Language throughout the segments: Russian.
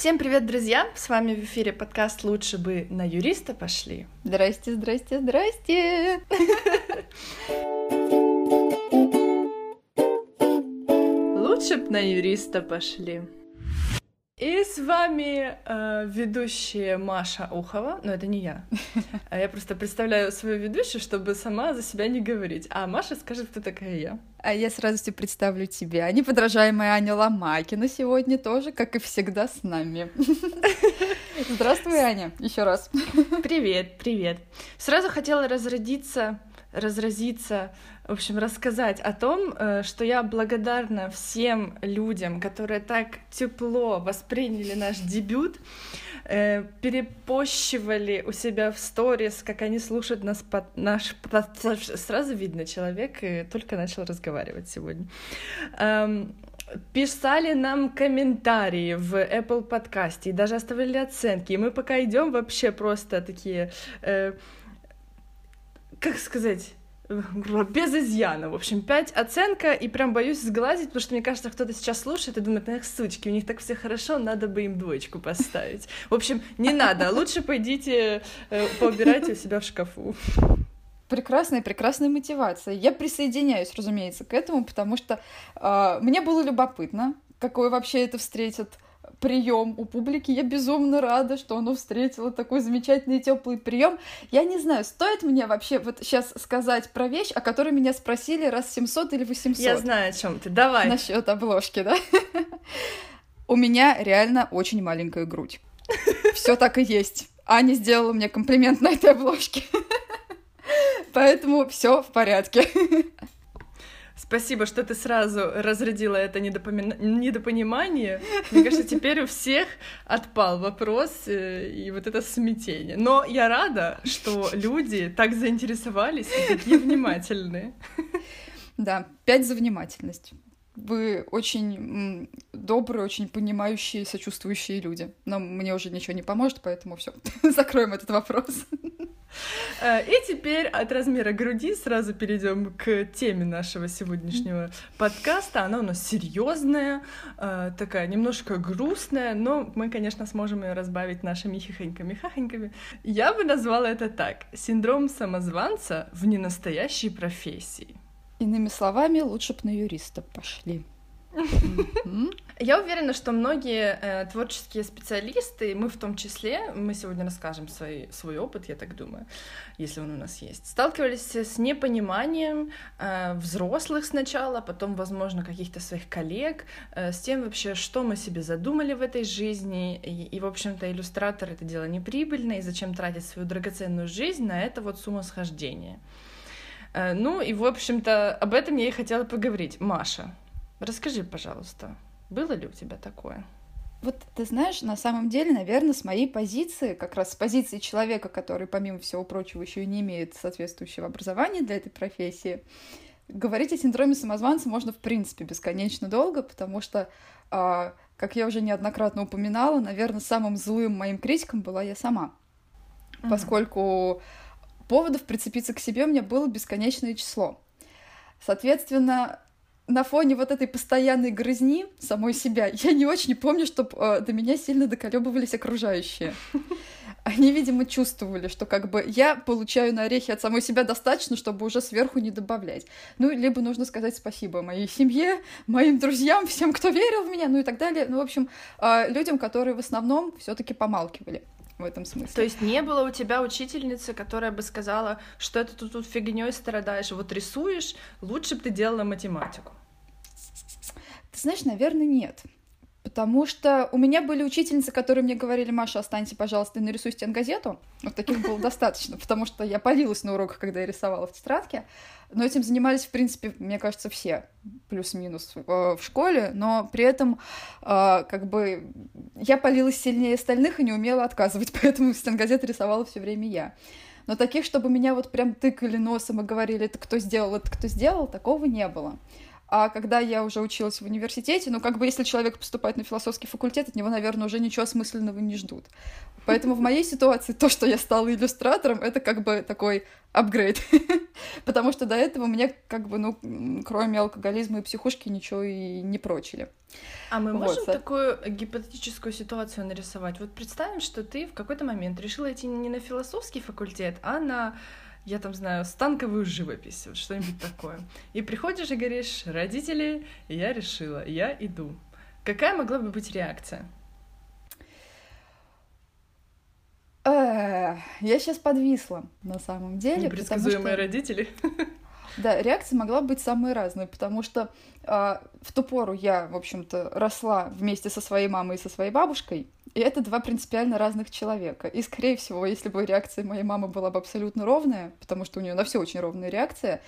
Всем привет, друзья! С вами в эфире подкаст «Лучше бы на юриста пошли». Здрасте, здрасте, здрасте! Лучше бы на юриста пошли. И с вами э, ведущая Маша Ухова, но это не я. Я просто представляю свою ведущую, чтобы сама за себя не говорить. А Маша скажет, кто такая я. А я с радостью представлю тебя, неподражаемая Аня Ломакина сегодня тоже, как и всегда, с нами. Здравствуй, Аня, еще раз. Привет, привет. Сразу хотела разродиться, разразиться в общем, рассказать о том, э, что я благодарна всем людям, которые так тепло восприняли наш дебют, э, перепощивали у себя в сторис, как они слушают нас под наш... Сразу видно, человек только начал разговаривать сегодня писали нам комментарии в Apple подкасте и даже оставляли оценки. И мы пока идем вообще просто такие, э, как сказать, без изъяна. В общем, 5 оценка, и прям боюсь сглазить, потому что мне кажется, кто-то сейчас слушает и думает, эх, сучки, у них так все хорошо, надо бы им двоечку поставить. В общем, не надо, лучше пойдите, э, поубирайте у себя в шкафу. Прекрасная, прекрасная мотивация. Я присоединяюсь, разумеется, к этому, потому что э, мне было любопытно, какой вообще это встретит прием у публики. Я безумно рада, что оно встретило такой замечательный теплый прием. Я не знаю, стоит мне вообще вот сейчас сказать про вещь, о которой меня спросили раз 700 или 800. Я знаю, о чем ты. Давай. Насчет обложки, да? У меня реально очень маленькая грудь. Все так и есть. Аня сделала мне комплимент на этой обложке. Поэтому все в порядке. Спасибо, что ты сразу разрядила это недопоми... недопонимание. Мне кажется, теперь у всех отпал вопрос э, и вот это смятение. Но я рада, что люди так заинтересовались и такие внимательные. Да, пять за внимательность. Вы очень добрые, очень понимающие, сочувствующие люди. Но мне уже ничего не поможет, поэтому все, закроем этот вопрос. Э, и теперь от размера груди сразу перейдем к теме нашего сегодняшнего подкаста. Она у нас серьезная, э, такая немножко грустная, но мы, конечно, сможем ее разбавить нашими хихоньками-хахоньками. Я бы назвала это так. Синдром самозванца в ненастоящей профессии. Иными словами, лучше бы на юриста пошли. Я уверена, что многие э, творческие специалисты, мы в том числе, мы сегодня расскажем свой, свой опыт, я так думаю, если он у нас есть, сталкивались с непониманием э, взрослых сначала, потом, возможно, каких-то своих коллег, э, с тем вообще, что мы себе задумали в этой жизни, и, и в общем-то, иллюстратор — это дело неприбыльное, и зачем тратить свою драгоценную жизнь на это вот сумасхождение. Э, ну и, в общем-то, об этом я и хотела поговорить. Маша, Расскажи, пожалуйста, было ли у тебя такое? Вот ты знаешь, на самом деле, наверное, с моей позиции, как раз с позиции человека, который, помимо всего прочего, еще и не имеет соответствующего образования для этой профессии, говорить о синдроме самозванца можно, в принципе, бесконечно долго, потому что, а, как я уже неоднократно упоминала, наверное, самым злым моим критиком была я сама, mm-hmm. поскольку поводов прицепиться к себе у меня было бесконечное число. Соответственно, на фоне вот этой постоянной грызни самой себя, я не очень помню, чтобы э, до меня сильно доколебывались окружающие. Они, видимо, чувствовали, что как бы я получаю на орехи от самой себя достаточно, чтобы уже сверху не добавлять. Ну, либо нужно сказать спасибо моей семье, моим друзьям, всем, кто верил в меня, ну и так далее. Ну, в общем, э, людям, которые в основном все-таки помалкивали в этом смысле. То есть не было у тебя учительницы, которая бы сказала, что это ты тут фигней страдаешь, вот рисуешь, лучше бы ты делала математику. Знаешь, наверное, нет. Потому что у меня были учительницы, которые мне говорили, Маша, останься, пожалуйста, и нарисуй стенгазету. Вот таких было достаточно, потому что я палилась на уроках, когда я рисовала в тетрадке. Но этим занимались, в принципе, мне кажется, все, плюс-минус э, в школе, но при этом э, как бы я палилась сильнее остальных и не умела отказывать, поэтому стенгазеты рисовала все время я. Но таких, чтобы меня вот прям тыкали носом и говорили, это кто сделал, это кто сделал, такого не было. А когда я уже училась в университете, ну, как бы, если человек поступает на философский факультет, от него, наверное, уже ничего осмысленного не ждут. Поэтому в моей ситуации то, что я стала иллюстратором, это как бы такой апгрейд. Потому что до этого мне как бы, ну, кроме алкоголизма и психушки ничего и не прочили. А мы вот. можем такую гипотетическую ситуацию нарисовать? Вот представим, что ты в какой-то момент решила идти не на философский факультет, а на я там знаю, станковую живопись, вот что-нибудь такое. И приходишь и говоришь, родители, я решила, я иду. Какая могла бы быть реакция? Я сейчас подвисла, на самом деле. Непредсказуемые что... родители. Да, реакция могла быть самой разной, потому что э, в ту пору я, в общем-то, росла вместе со своей мамой и со своей бабушкой, и это два принципиально разных человека. И, скорее всего, если бы реакция моей мамы была бы абсолютно ровная, потому что у нее на все очень ровная реакция,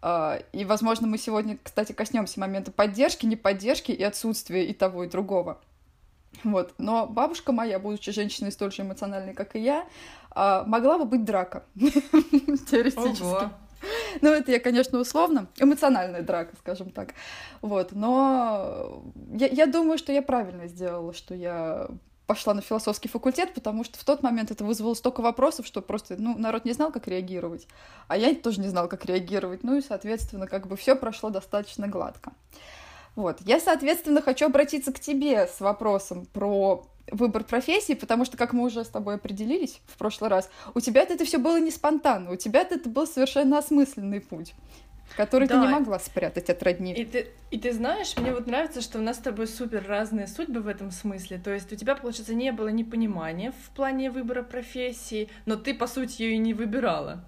э, и, возможно, мы сегодня, кстати, коснемся момента поддержки, неподдержки и отсутствия и того, и другого. Вот. Но бабушка моя, будучи женщиной столь же эмоциональной, как и я, э, могла бы быть драка. Теоретически. Ну, это я, конечно, условно. Эмоциональная драка, скажем так. Вот. Но я, я думаю, что я правильно сделала, что я пошла на философский факультет, потому что в тот момент это вызвало столько вопросов, что просто, ну, народ не знал, как реагировать, а я тоже не знал, как реагировать, ну и, соответственно, как бы все прошло достаточно гладко. Вот, я, соответственно, хочу обратиться к тебе с вопросом про выбор профессии, потому что, как мы уже с тобой определились в прошлый раз, у тебя это все было не спонтанно, у тебя это был совершенно осмысленный путь который да. ты не могла спрятать от родни. И ты, и ты знаешь, мне вот нравится, что у нас с тобой супер разные судьбы в этом смысле. То есть у тебя, получается, не было непонимания в плане выбора профессии, но ты, по сути, ее и не выбирала.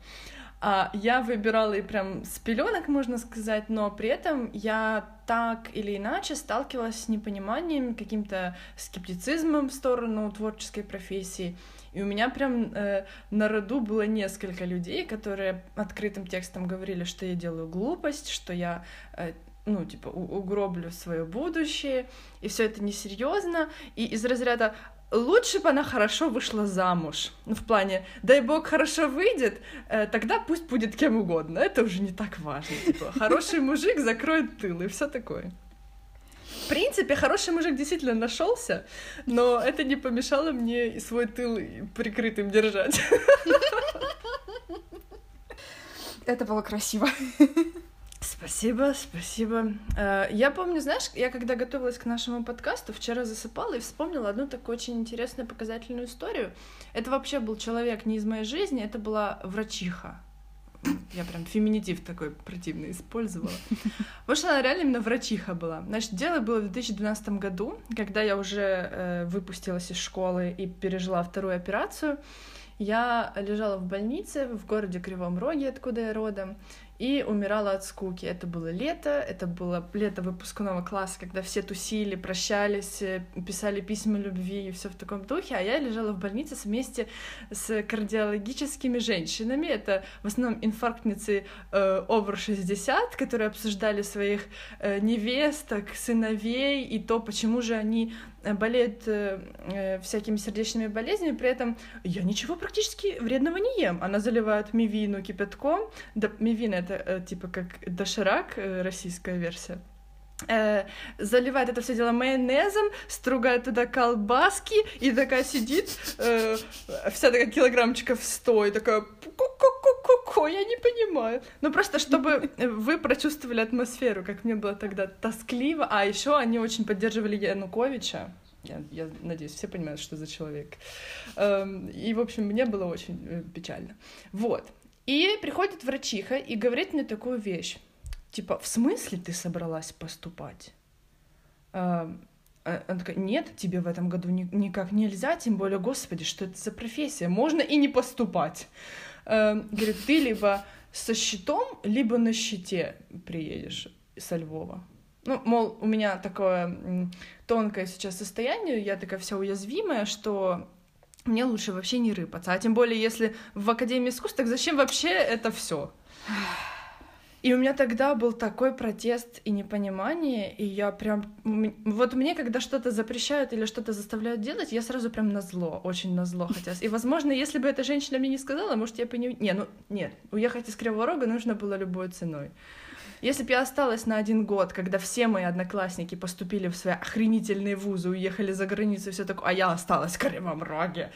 А я выбирала и прям с пеленок, можно сказать, но при этом я так или иначе сталкивалась с непониманием, каким-то скептицизмом в сторону творческой профессии. И у меня прям э, на роду было несколько людей, которые открытым текстом говорили, что я делаю глупость, что я э, ну, типа, угроблю свое будущее, и все это несерьезно. И из разряда лучше бы она хорошо вышла замуж. Ну, в плане, дай бог хорошо выйдет, э, тогда пусть будет кем угодно. Это уже не так важно. Типа, хороший мужик закроет тыл и все такое. В принципе, хороший мужик действительно нашелся, но это не помешало мне свой тыл прикрытым держать. Это было красиво. Спасибо, спасибо. Э, я помню, знаешь, я когда готовилась к нашему подкасту, вчера засыпала и вспомнила одну такую очень интересную показательную историю. Это вообще был человек не из моей жизни, это была врачиха. Я прям феминитив такой противный использовала. Потому что она реально именно врачиха была. Значит, дело было в 2012 году, когда я уже э, выпустилась из школы и пережила вторую операцию. Я лежала в больнице в городе Кривом Роге, откуда я родом, и умирала от скуки. Это было лето, это было лето выпускного класса, когда все тусили, прощались, э, писали письма любви и все в таком духе, а я лежала в больнице вместе с кардиологическими женщинами. Это в основном инфарктницы э, over 60, которые обсуждали своих э, невесток, сыновей и то, почему же они болеют э, э, всякими сердечными болезнями, при этом я ничего практически вредного не ем. Она заливает мивину кипятком. Да, мивина — это э, типа как доширак, э, российская версия. Э, заливает это все дело майонезом, стругает туда колбаски и такая сидит, э, вся такая килограммчиков сто, и такая ку-ку-ку-ку-ку, я не понимаю. Ну просто чтобы вы прочувствовали атмосферу, как мне было тогда тоскливо. А еще они очень поддерживали Януковича. Я, я надеюсь, все понимают, что за человек. Эм, и, в общем, мне было очень э, печально. Вот. И приходит врачиха и говорит мне такую вещь типа, в смысле ты собралась поступать? А, она такая, нет, тебе в этом году ни, никак нельзя, тем более, господи, что это за профессия, можно и не поступать. А, говорит, ты либо со щитом, либо на щите приедешь со Львова. Ну, мол, у меня такое тонкое сейчас состояние, я такая вся уязвимая, что мне лучше вообще не рыпаться. А тем более, если в Академии искусств, так зачем вообще это все? И у меня тогда был такой протест и непонимание, и я прям... Вот мне, когда что-то запрещают или что-то заставляют делать, я сразу прям на зло, очень на зло хотелось. И, возможно, если бы эта женщина мне не сказала, может, я бы не... Не, ну, нет, уехать из Кривого Рога нужно было любой ценой. Если бы я осталась на один год, когда все мои одноклассники поступили в свои охренительные вузы, уехали за границу и все такое, а я осталась в Кривом Роге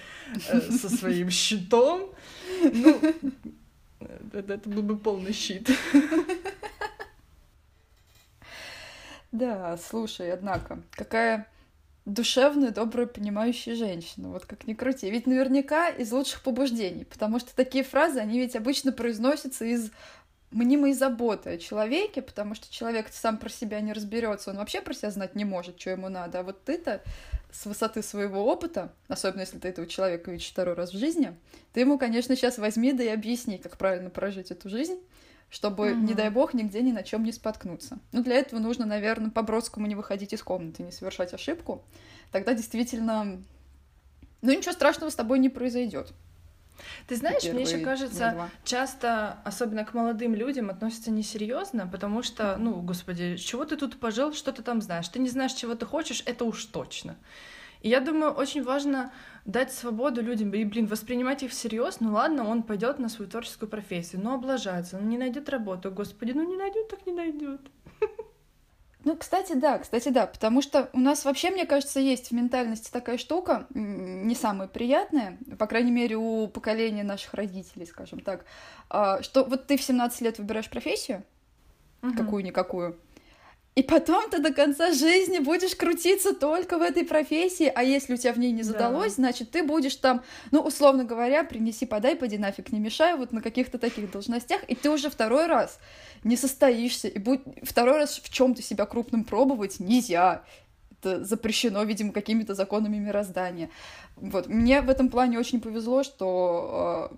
э, со своим щитом, ну, это, это был бы полный щит. Да, слушай, однако, какая душевная, добрая, понимающая женщина. Вот как ни крути. Ведь наверняка из лучших побуждений, потому что такие фразы, они ведь обычно произносятся из мнимой заботы о человеке, потому что человек сам про себя не разберется, он вообще про себя знать не может, что ему надо. А вот ты-то с высоты своего опыта, особенно если ты этого человека видишь второй раз в жизни, ты ему, конечно, сейчас возьми да и объясни, как правильно прожить эту жизнь, чтобы, угу. не дай бог, нигде ни на чем не споткнуться. Ну, для этого нужно, наверное, по-бродскому не выходить из комнаты, не совершать ошибку. Тогда действительно, ну, ничего страшного с тобой не произойдет. Ты знаешь, мне еще кажется, часто, особенно к молодым людям, относятся несерьезно, потому что, ну, господи, чего ты тут пожил, что ты там знаешь? Ты не знаешь, чего ты хочешь, это уж точно. И я думаю, очень важно дать свободу людям и, блин, воспринимать их всерьез. Ну ладно, он пойдет на свою творческую профессию, но облажается, ну не найдет работу, господи, ну не найдет, так не найдет. Ну, кстати, да, кстати, да, потому что у нас вообще, мне кажется, есть в ментальности такая штука, не самая приятная, по крайней мере, у поколения наших родителей, скажем так, а, что вот ты в 17 лет выбираешь профессию, угу. какую-никакую, и потом ты до конца жизни будешь крутиться только в этой профессии, а если у тебя в ней не задалось, да. значит, ты будешь там, ну, условно говоря, принеси, подай, поди нафиг, не мешай, вот на каких-то таких должностях, и ты уже второй раз не состоишься, и будь... второй раз в чем то себя крупным пробовать нельзя. Это запрещено, видимо, какими-то законами мироздания. Вот. Мне в этом плане очень повезло, что а,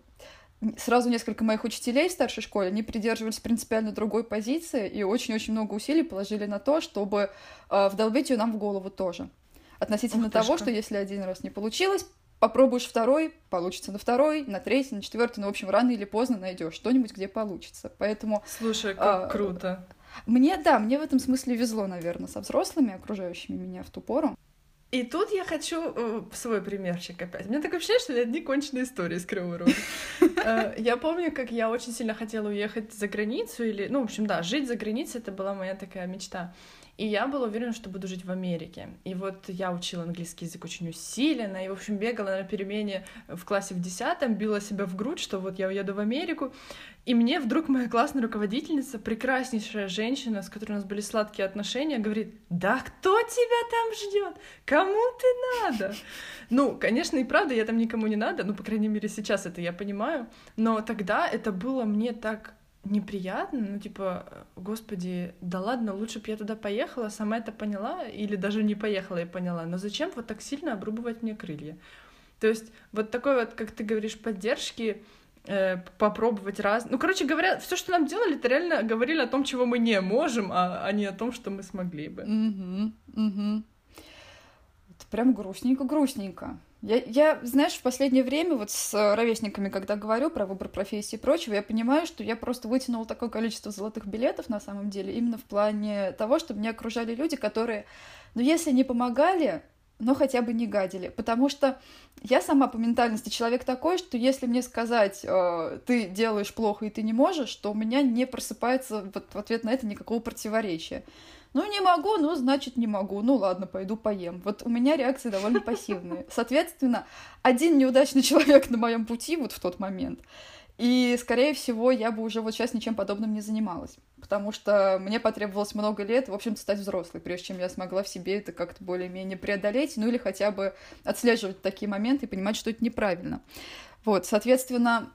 сразу несколько моих учителей в старшей школе, они придерживались принципиально другой позиции и очень-очень много усилий положили на то, чтобы э, вдолбить ее нам в голову тоже. Относительно Ух, того, что если один раз не получилось, попробуешь второй, получится на второй, на третий, на четвертый, ну, в общем, рано или поздно найдешь что-нибудь, где получится. Поэтому... Слушай, как а, круто. Мне, да, мне в этом смысле везло, наверное, со взрослыми, окружающими меня в ту пору. И тут я хочу э, свой примерчик опять. У меня такое ощущение, что это одни конченые истории с Кривого э, Я помню, как я очень сильно хотела уехать за границу, или, ну, в общем, да, жить за границей, это была моя такая мечта. И я была уверена, что буду жить в Америке. И вот я учила английский язык очень усиленно, и, в общем, бегала на перемене в классе в десятом, била себя в грудь, что вот я уеду в Америку. И мне вдруг моя классная руководительница, прекраснейшая женщина, с которой у нас были сладкие отношения, говорит, да кто тебя там ждет? Кому ты надо? Ну, конечно, и правда, я там никому не надо, ну, по крайней мере, сейчас это я понимаю, но тогда это было мне так неприятно, ну, типа, господи, да ладно, лучше бы я туда поехала, сама это поняла, или даже не поехала и поняла, но зачем вот так сильно обрубывать мне крылья? То есть вот такой вот, как ты говоришь, поддержки, э, попробовать раз. Ну, короче говоря, все, что нам делали, это реально говорили о том, чего мы не можем, а, а не о том, что мы смогли бы. Угу, угу. Это прям грустненько-грустненько. Я, я, знаешь, в последнее время вот с ровесниками, когда говорю про выбор профессии и прочего, я понимаю, что я просто вытянула такое количество золотых билетов на самом деле, именно в плане того, чтобы меня окружали люди, которые, ну, если не помогали, но хотя бы не гадили. Потому что я сама по ментальности человек такой, что если мне сказать, э, ты делаешь плохо и ты не можешь, то у меня не просыпается вот в ответ на это никакого противоречия. Ну, не могу, ну, значит, не могу. Ну, ладно, пойду поем. Вот у меня реакции довольно пассивные. Соответственно, один неудачный человек на моем пути вот в тот момент. И, скорее всего, я бы уже вот сейчас ничем подобным не занималась. Потому что мне потребовалось много лет, в общем-то, стать взрослой, прежде чем я смогла в себе это как-то более-менее преодолеть, ну или хотя бы отслеживать такие моменты и понимать, что это неправильно. Вот, соответственно,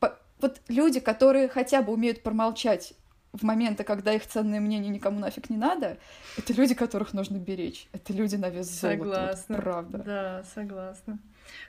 вот люди, которые хотя бы умеют промолчать в моменты, когда их ценное мнение никому нафиг не надо, это люди, которых нужно беречь. Это люди на вес золота. Согласна. Вот, правда. Да, согласна.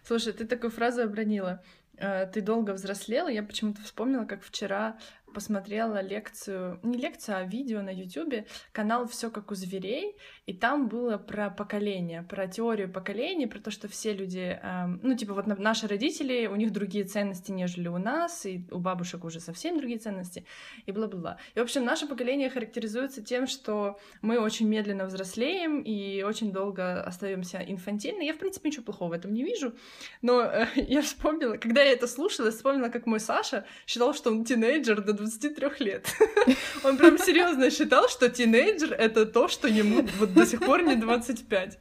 Слушай, ты такую фразу обронила. Э, ты долго взрослела. Я почему-то вспомнила, как вчера посмотрела лекцию, не лекцию, а видео на Ютубе, канал Все как у зверей, и там было про поколение, про теорию поколений, про то, что все люди, эм, ну, типа, вот наши родители, у них другие ценности, нежели у нас, и у бабушек уже совсем другие ценности, и бла-бла-бла. И, в общем, наше поколение характеризуется тем, что мы очень медленно взрослеем и очень долго остаемся инфантильны. Я, в принципе, ничего плохого в этом не вижу, но э, я вспомнила, когда я это слушала, вспомнила, как мой Саша считал, что он тинейджер до 23 лет. Он прям серьезно считал, что тинейджер — это то, что ему вот до сих пор не 25.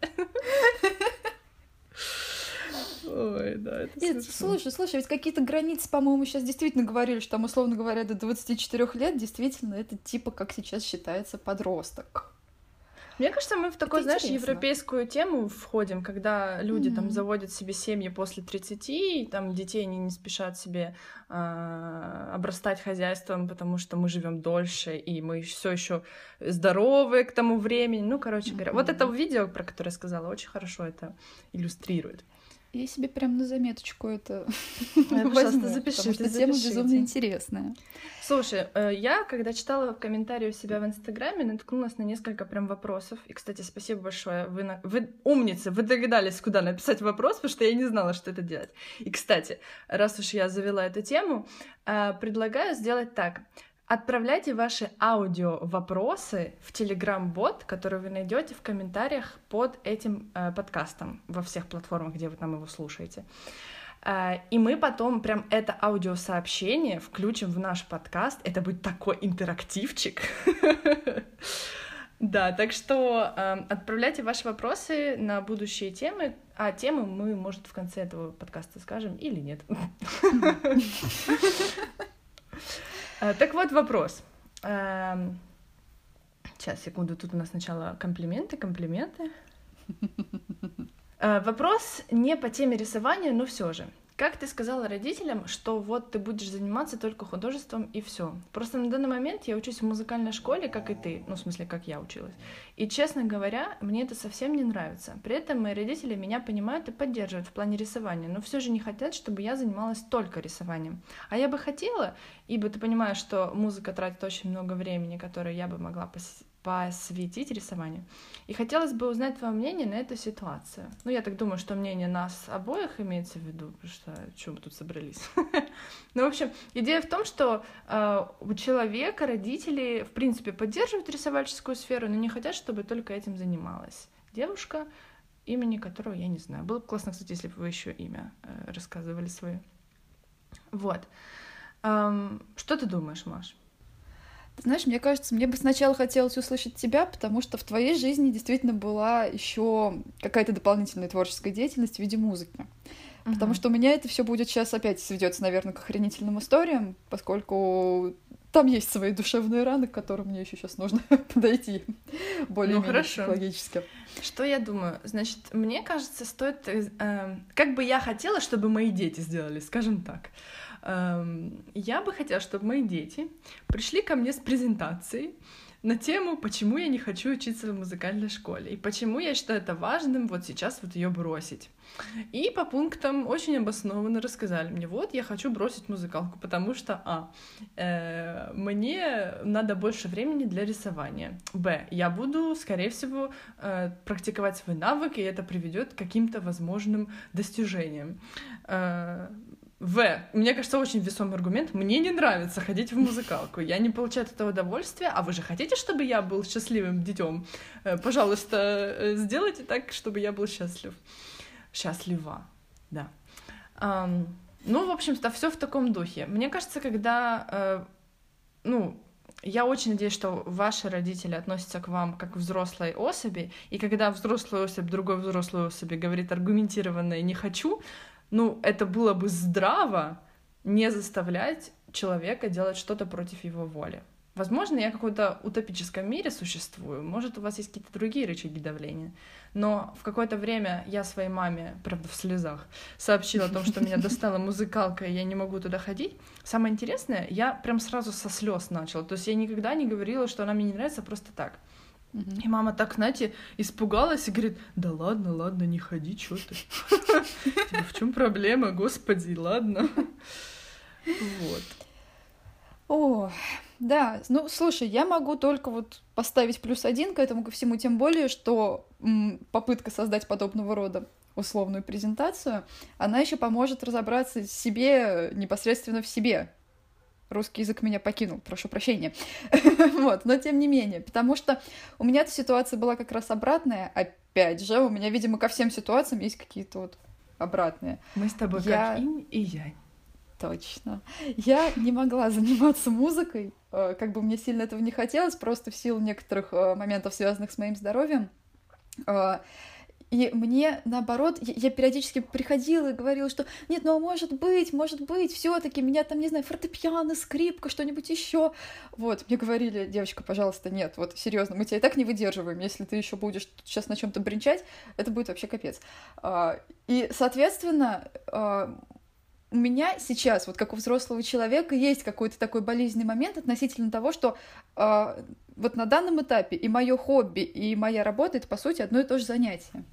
Ой, да, это Нет, слушай, слушай, ведь какие-то границы, по-моему, сейчас действительно говорили, что там, условно говоря, до 24 лет действительно это типа, как сейчас считается, подросток. Мне кажется, мы в такую, знаешь, европейскую тему входим, когда люди mm-hmm. там заводят себе семьи после 30, и там детей они не спешат себе э, обрастать хозяйством, потому что мы живем дольше, и мы все еще здоровы к тому времени. Ну, короче говоря, mm-hmm. вот это видео, про которое я сказала, очень хорошо это иллюстрирует. Я себе прям на заметочку это возьму, запиши, потому что тема безумно интересная. Слушай, э, я, когда читала комментарии у себя в Инстаграме, наткнулась на несколько прям вопросов. И, кстати, спасибо большое. Вы, на... вы умницы, вы догадались, куда написать вопрос, потому что я не знала, что это делать. И, кстати, раз уж я завела эту тему, э, предлагаю сделать так. Отправляйте ваши аудио-вопросы в Telegram-бот, который вы найдете в комментариях под этим э, подкастом во всех платформах, где вы там его слушаете. Э, и мы потом прям это аудиосообщение включим в наш подкаст. Это будет такой интерактивчик. Да, так что э, отправляйте ваши вопросы на будущие темы, а темы мы, может, в конце этого подкаста скажем или нет. Э, так вот вопрос. Эм, сейчас, секунду, тут у нас сначала комплименты, комплименты. Э, вопрос не по теме рисования, но все же. Как ты сказала родителям, что вот ты будешь заниматься только художеством и все? Просто на данный момент я учусь в музыкальной школе, как и ты, ну, в смысле, как я училась. И, честно говоря, мне это совсем не нравится. При этом мои родители меня понимают и поддерживают в плане рисования, но все же не хотят, чтобы я занималась только рисованием. А я бы хотела, ибо ты понимаешь, что музыка тратит очень много времени, которое я бы могла пос посвятить рисованию. И хотелось бы узнать твое мнение на эту ситуацию. Ну, я так думаю, что мнение нас обоих имеется в виду, потому что что мы тут собрались. Ну, в общем, идея в том, что э, у человека родители, в принципе, поддерживают рисовальческую сферу, но не хотят, чтобы только этим занималась девушка, имени которого я не знаю. Было бы классно, кстати, если бы вы еще имя э, рассказывали свое. Вот. Эм, что ты думаешь, Маш? Знаешь, мне кажется, мне бы сначала хотелось услышать тебя, потому что в твоей жизни действительно была еще какая-то дополнительная творческая деятельность в виде музыки. Uh-huh. Потому что у меня это все будет сейчас опять сведется, наверное, к охренительным историям, поскольку там есть свои душевные раны, к которым мне еще сейчас нужно подойти более ну, хорошо. психологически. Что я думаю? Значит, мне кажется, стоит... Э, как бы я хотела, чтобы мои дети сделали, скажем так. Эм, я бы хотела, чтобы мои дети пришли ко мне с презентацией на тему, почему я не хочу учиться в музыкальной школе и почему я считаю это важным вот сейчас вот ее бросить. И по пунктам очень обоснованно рассказали мне, вот я хочу бросить музыкалку, потому что а э, мне надо больше времени для рисования, б я буду, скорее всего, э, практиковать свой навык, и это приведет к каким-то возможным достижениям. Э, в. Мне кажется, очень весомый аргумент. Мне не нравится ходить в музыкалку. Я не получаю от этого удовольствия. А вы же хотите, чтобы я был счастливым детем? Э, пожалуйста, э, сделайте так, чтобы я был счастлив. Счастлива, да. Um, ну, в общем-то, все в таком духе. Мне кажется, когда, э, ну, я очень надеюсь, что ваши родители относятся к вам как к взрослой особи, и когда взрослая особь другой взрослой особи говорит аргументированно «не хочу», ну, это было бы здраво не заставлять человека делать что-то против его воли. Возможно, я в каком-то утопическом мире существую, может, у вас есть какие-то другие рычаги давления, но в какое-то время я своей маме, правда, в слезах, сообщила о том, что меня достала музыкалка, и я не могу туда ходить. Самое интересное, я прям сразу со слез начала, то есть я никогда не говорила, что она мне не нравится просто так. И мама так, знаете, испугалась и говорит, да ладно, ладно, не ходи, что ты. В чем проблема, господи, ладно. Вот. О, да, ну слушай, я могу только вот поставить плюс один к этому ко всему, тем более, что м, попытка создать подобного рода условную презентацию, она еще поможет разобраться себе непосредственно в себе, русский язык меня покинул, прошу прощения. вот, но тем не менее, потому что у меня эта ситуация была как раз обратная, опять же, у меня, видимо, ко всем ситуациям есть какие-то вот обратные. Мы с тобой я... как инь и янь. Точно. Я не могла заниматься музыкой, э, как бы мне сильно этого не хотелось, просто в силу некоторых э, моментов, связанных с моим здоровьем. И мне, наоборот, я, периодически приходила и говорила, что нет, ну а может быть, может быть, все таки меня там, не знаю, фортепиано, скрипка, что-нибудь еще. Вот, мне говорили, девочка, пожалуйста, нет, вот серьезно, мы тебя и так не выдерживаем, если ты еще будешь сейчас на чем-то бренчать, это будет вообще капец. А, и, соответственно, а, у меня сейчас, вот как у взрослого человека, есть какой-то такой болезненный момент относительно того, что э, вот на данном этапе и мое хобби, и моя работа это по сути одно и то же занятие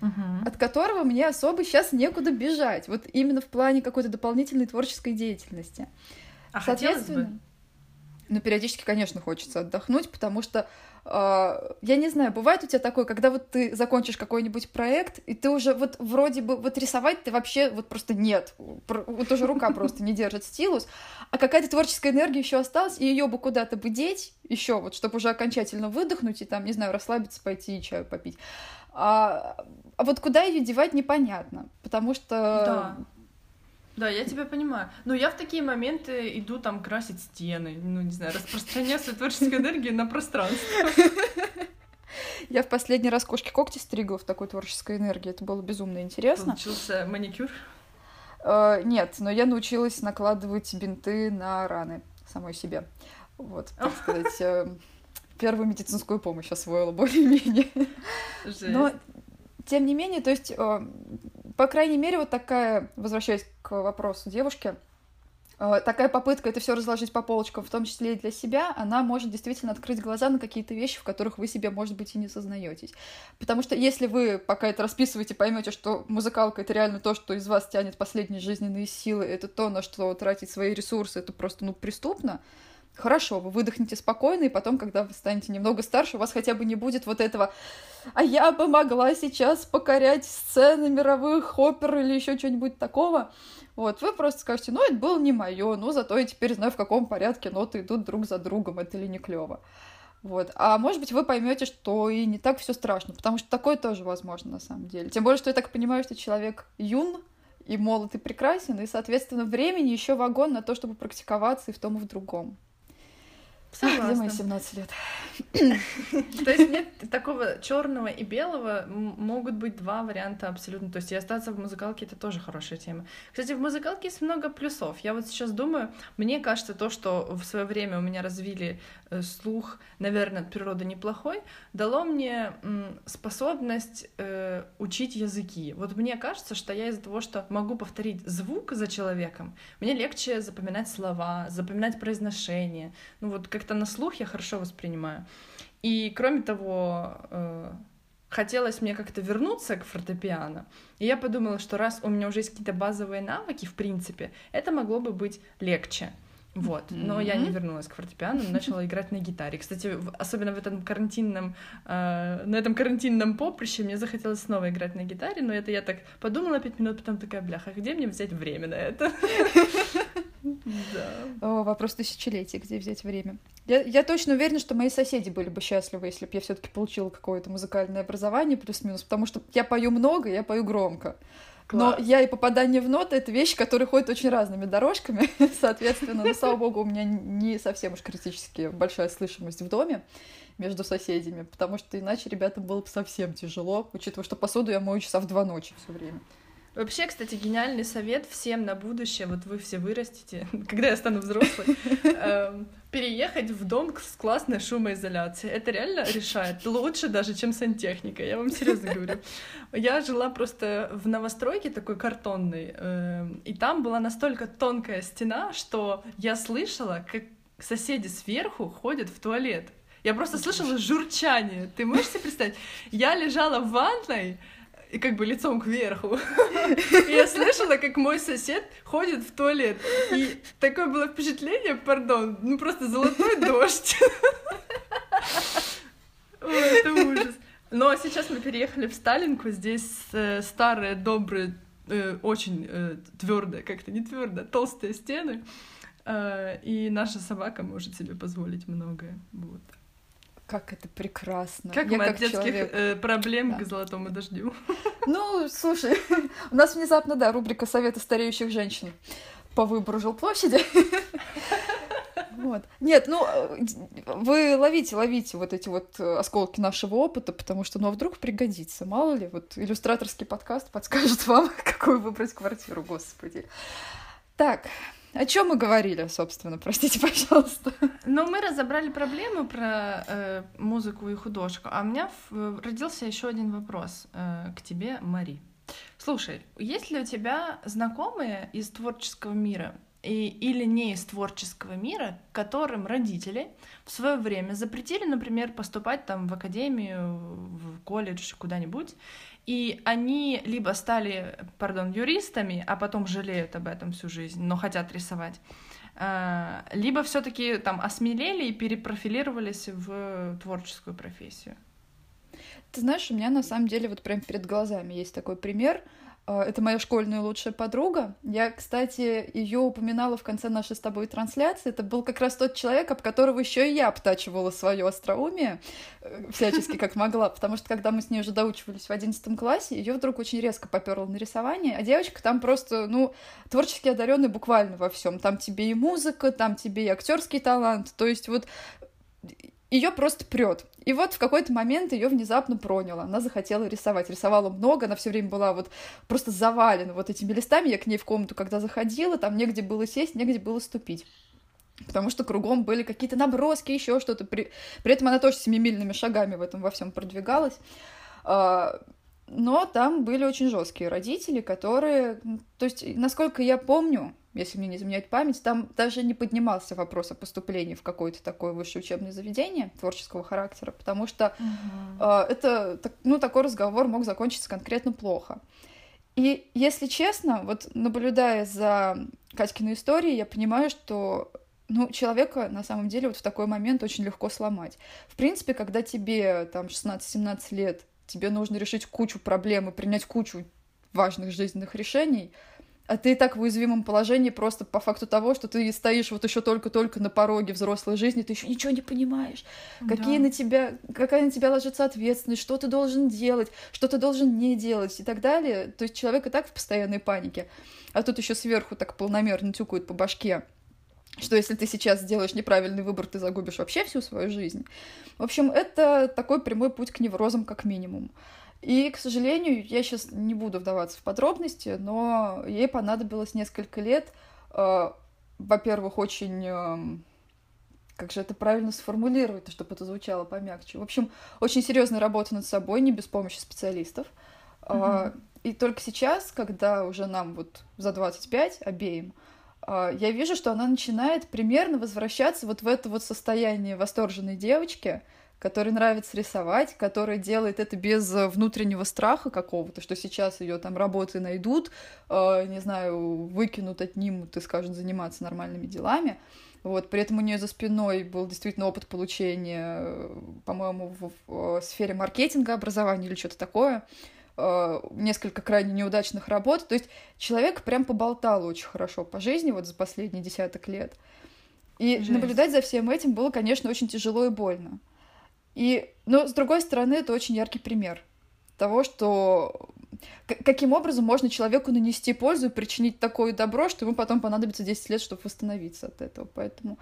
угу. от которого мне особо сейчас некуда бежать. Вот именно в плане какой-то дополнительной творческой деятельности. А Соответственно, бы? ну, периодически, конечно, хочется отдохнуть, потому что Uh, я не знаю, бывает у тебя такое, когда вот ты закончишь какой-нибудь проект, и ты уже вот вроде бы вот рисовать ты вообще вот просто нет, вот уже рука просто не держит стилус, а какая-то творческая энергия еще осталась, и ее бы куда-то бы деть еще вот, чтобы уже окончательно выдохнуть и там, не знаю, расслабиться, пойти и чаю попить. А, а вот куда ее девать непонятно, потому что... Да. Да, я тебя понимаю. Но я в такие моменты иду там красить стены, ну, не знаю, распространять свою творческую энергию на пространство. Я в последний раз кошки-когти стригла в такой творческой энергии. Это было безумно интересно. Получился маникюр? Uh, нет, но я научилась накладывать бинты на раны самой себе. Вот, так сказать, э, первую медицинскую помощь освоила более-менее. Но тем не менее, то есть, э, по крайней мере, вот такая, возвращаясь к вопросу девушки, э, такая попытка это все разложить по полочкам, в том числе и для себя, она может действительно открыть глаза на какие-то вещи, в которых вы себе, может быть, и не сознаетесь. Потому что если вы пока это расписываете, поймете, что музыкалка это реально то, что из вас тянет последние жизненные силы, это то, на что тратить свои ресурсы, это просто ну преступно, Хорошо, вы выдохните спокойно, и потом, когда вы станете немного старше, у вас хотя бы не будет вот этого «а я бы могла сейчас покорять сцены мировых опер или еще что-нибудь такого». Вот, вы просто скажете «ну, это было не мое, но зато я теперь знаю, в каком порядке ноты идут друг за другом, это ли не клево». Вот. А может быть, вы поймете, что и не так все страшно, потому что такое тоже возможно на самом деле. Тем более, что я так понимаю, что человек юн и молод и прекрасен, и, соответственно, времени еще вагон на то, чтобы практиковаться и в том, и в другом. Согласна. Где мои 17 лет? То есть нет такого черного и белого, могут быть два варианта абсолютно. То есть и остаться в музыкалке это тоже хорошая тема. Кстати, в музыкалке есть много плюсов. Я вот сейчас думаю, мне кажется, то, что в свое время у меня развили э, слух, наверное, от природы неплохой, дало мне способность э, учить языки. Вот мне кажется, что я из-за того, что могу повторить звук за человеком, мне легче запоминать слова, запоминать произношение. Ну вот как-то на слух я хорошо воспринимаю. И кроме того, э, хотелось мне как-то вернуться к фортепиано. И я подумала, что раз у меня уже есть какие-то базовые навыки, в принципе, это могло бы быть легче. Вот, но mm-hmm. я не вернулась к фортепиано, начала играть на гитаре. Кстати, особенно в этом карантинном, э, на этом карантинном поприще мне захотелось снова играть на гитаре, но это я так подумала пять минут, потом такая, бляха, где мне взять время на это? Да. Вопрос тысячелетия, где взять время. Я, я точно уверена, что мои соседи были бы счастливы, если бы я все-таки получила какое-то музыкальное образование плюс-минус, потому что я пою много, я пою громко. Но я и попадание в ноты — это вещи, которые ходят очень разными дорожками, соответственно. Но, слава богу, у меня не совсем уж критически большая слышимость в доме между соседями, потому что иначе ребятам было бы совсем тяжело, учитывая, что посуду я мою часа в два ночи все время. Вообще, кстати, гениальный совет всем на будущее, вот вы все вырастете, когда я стану взрослой, эм, переехать в дом с классной шумоизоляцией. Это реально решает лучше даже, чем сантехника, я вам серьезно говорю. Я жила просто в новостройке такой картонной, эм, и там была настолько тонкая стена, что я слышала, как соседи сверху ходят в туалет. Я просто слышала журчание. Ты можешь себе представить? Я лежала в ванной, и как бы лицом кверху. И я слышала, как мой сосед ходит в туалет. И такое было впечатление, пардон, ну просто золотой дождь. Это ужас. Но сейчас мы переехали в Сталинку, здесь э, старые, добрые, э, очень э, твердые, как-то не твердые, толстые стены. И наша собака может себе позволить многое. Вот. Как это прекрасно. Как Я мы как от детских человек... э, проблем да. к золотому дождю. Ну, слушай, у нас внезапно, да, рубрика «Советы стареющих женщин». по выбору жилплощади. Вот. Нет, ну, вы ловите, ловите вот эти вот осколки нашего опыта, потому что, ну, а вдруг пригодится, мало ли, вот иллюстраторский подкаст подскажет вам, какую выбрать квартиру, господи. Так, о чем мы говорили, собственно, простите, пожалуйста. Ну, мы разобрали проблему про э, музыку и художку, а у меня в, родился еще один вопрос э, к тебе, Мари. Слушай, есть ли у тебя знакомые из творческого мира, и, или не из творческого мира, которым родители в свое время запретили, например, поступать там в академию, в колледж, куда-нибудь, и они либо стали, пардон, юристами, а потом жалеют об этом всю жизнь, но хотят рисовать, а, либо все-таки там осмелели и перепрофилировались в творческую профессию. Ты знаешь, у меня на самом деле вот прям перед глазами есть такой пример — это моя школьная лучшая подруга. Я, кстати, ее упоминала в конце нашей с тобой трансляции. Это был как раз тот человек, об которого еще и я обтачивала свое остроумие э, всячески как могла, потому что когда мы с ней уже доучивались в одиннадцатом классе, ее вдруг очень резко поперло на рисование, а девочка там просто, ну, творчески одаренная буквально во всем. Там тебе и музыка, там тебе и актерский талант. То есть вот ее просто прет. И вот в какой-то момент ее внезапно проняло. Она захотела рисовать. Рисовала много, она все время была вот просто завалена вот этими листами. Я к ней в комнату, когда заходила, там негде было сесть, негде было ступить. Потому что кругом были какие-то наброски, еще что-то. При... При этом она тоже семимильными шагами в этом во всем продвигалась. Но там были очень жесткие родители, которые, то есть, насколько я помню, если мне не изменяет память, там даже не поднимался вопрос о поступлении в какое-то такое высшее учебное заведение творческого характера, потому что угу. э, это, ну, такой разговор мог закончиться конкретно плохо. И, если честно, вот наблюдая за Катькиной историей, я понимаю, что ну, человека на самом деле вот в такой момент очень легко сломать. В принципе, когда тебе там 16-17 лет, тебе нужно решить кучу проблем и принять кучу важных жизненных решений — а ты и так в уязвимом положении просто по факту того, что ты стоишь вот еще только-только на пороге взрослой жизни, ты еще ничего не понимаешь, да. какие на тебя, какая на тебя ложится ответственность, что ты должен делать, что ты должен не делать и так далее. То есть человек и так в постоянной панике, а тут еще сверху так полномерно тюкают по башке что если ты сейчас сделаешь неправильный выбор, ты загубишь вообще всю свою жизнь. В общем, это такой прямой путь к неврозам как минимум. И, к сожалению, я сейчас не буду вдаваться в подробности, но ей понадобилось несколько лет, э, во-первых, очень... Э, как же это правильно сформулировать, чтобы это звучало помягче. В общем, очень серьезная работа над собой, не без помощи специалистов. Uh-huh. И только сейчас, когда уже нам вот за 25 обеим, э, я вижу, что она начинает примерно возвращаться вот в это вот состояние восторженной девочки, которой нравится рисовать, которая делает это без э, внутреннего страха какого-то, что сейчас ее там работы найдут, э, не знаю, выкинут, отнимут и скажут заниматься нормальными делами. Вот, при этом у нее за спиной был действительно опыт получения, э, по-моему, в, в, в сфере маркетинга, образования или что-то такое э, несколько крайне неудачных работ. То есть человек прям поболтал очень хорошо по жизни вот за последние десяток лет. И Жесть. наблюдать за всем этим было, конечно, очень тяжело и больно. И, но с другой стороны, это очень яркий пример того, что каким образом можно человеку нанести пользу и причинить такое добро, что ему потом понадобится 10 лет, чтобы восстановиться от этого. Поэтому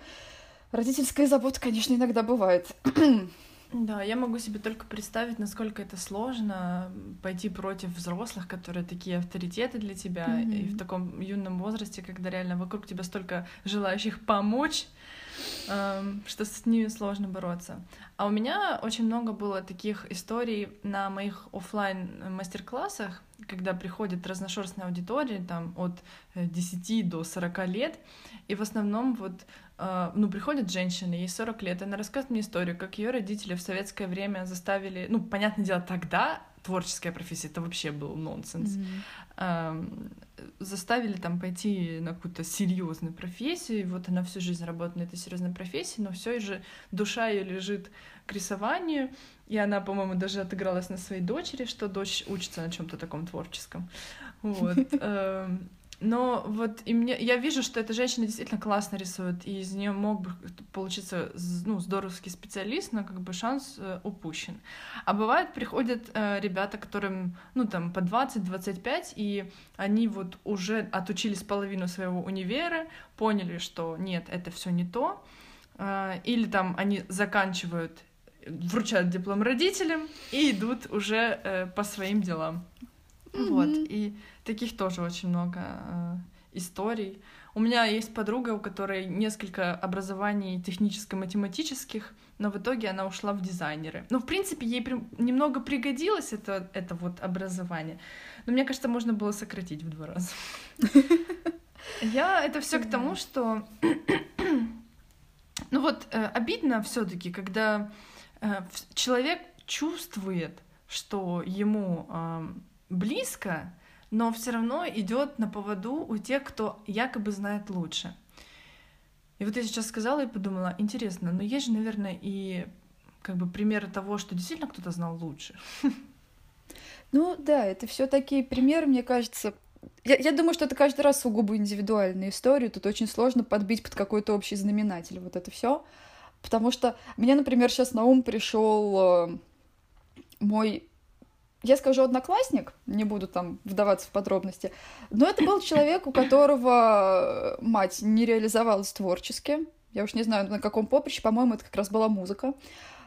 родительская забота, конечно, иногда бывает. Да, я могу себе только представить, насколько это сложно пойти против взрослых, которые такие авторитеты для тебя, mm-hmm. и в таком юном возрасте, когда реально вокруг тебя столько желающих помочь, что с ними сложно бороться. А у меня очень много было таких историй на моих офлайн мастер-классах, когда приходит разношерстная аудитория, там от 10 э, до 40 лет, и в основном вот а, ну, приходит женщина, ей 40 лет, она рассказывает мне историю, как ее родители в советское время заставили, ну, понятное дело, тогда творческая профессия, это вообще был нонсенс. Mm-hmm. Заставили там пойти на какую-то серьезную профессию, и вот она всю жизнь работает на этой серьезной профессии, но все же душа ее лежит к рисованию, и она, по-моему, даже отыгралась на своей дочери, что дочь учится на чем-то таком творческом. Вот. Эм, но вот и мне, я вижу, что эта женщина действительно классно рисует, и из нее мог бы получиться ну, здоровский специалист, но как бы шанс э, упущен. А бывает, приходят э, ребята, которым, ну, там, по 20-25, и они вот уже отучились половину своего универа, поняли, что нет, это все не то, э, или там они заканчивают, вручают диплом родителям и идут уже э, по своим делам. Mm-hmm. Вот, и таких тоже очень много э, историй. У меня есть подруга, у которой несколько образований техническо-математических, но в итоге она ушла в дизайнеры. Ну, в принципе, ей при... немного пригодилось это, это вот образование, но мне кажется, можно было сократить в два раза. Я это все к тому, что ну вот э, обидно все-таки, когда человек чувствует, что ему э, близко, но все равно идет на поводу у тех, кто якобы знает лучше. И вот я сейчас сказала и подумала, интересно, но есть же, наверное, и как бы примеры того, что действительно кто-то знал лучше. Ну да, это все такие примеры, мне кажется. Я, я думаю, что это каждый раз сугубо индивидуальная история. Тут очень сложно подбить под какой-то общий знаменатель вот это все. Потому что мне, например, сейчас на ум пришел э, мой я скажу одноклассник, не буду там вдаваться в подробности, но это был человек, у которого мать не реализовалась творчески. Я уж не знаю, на каком поприще, по-моему, это как раз была музыка.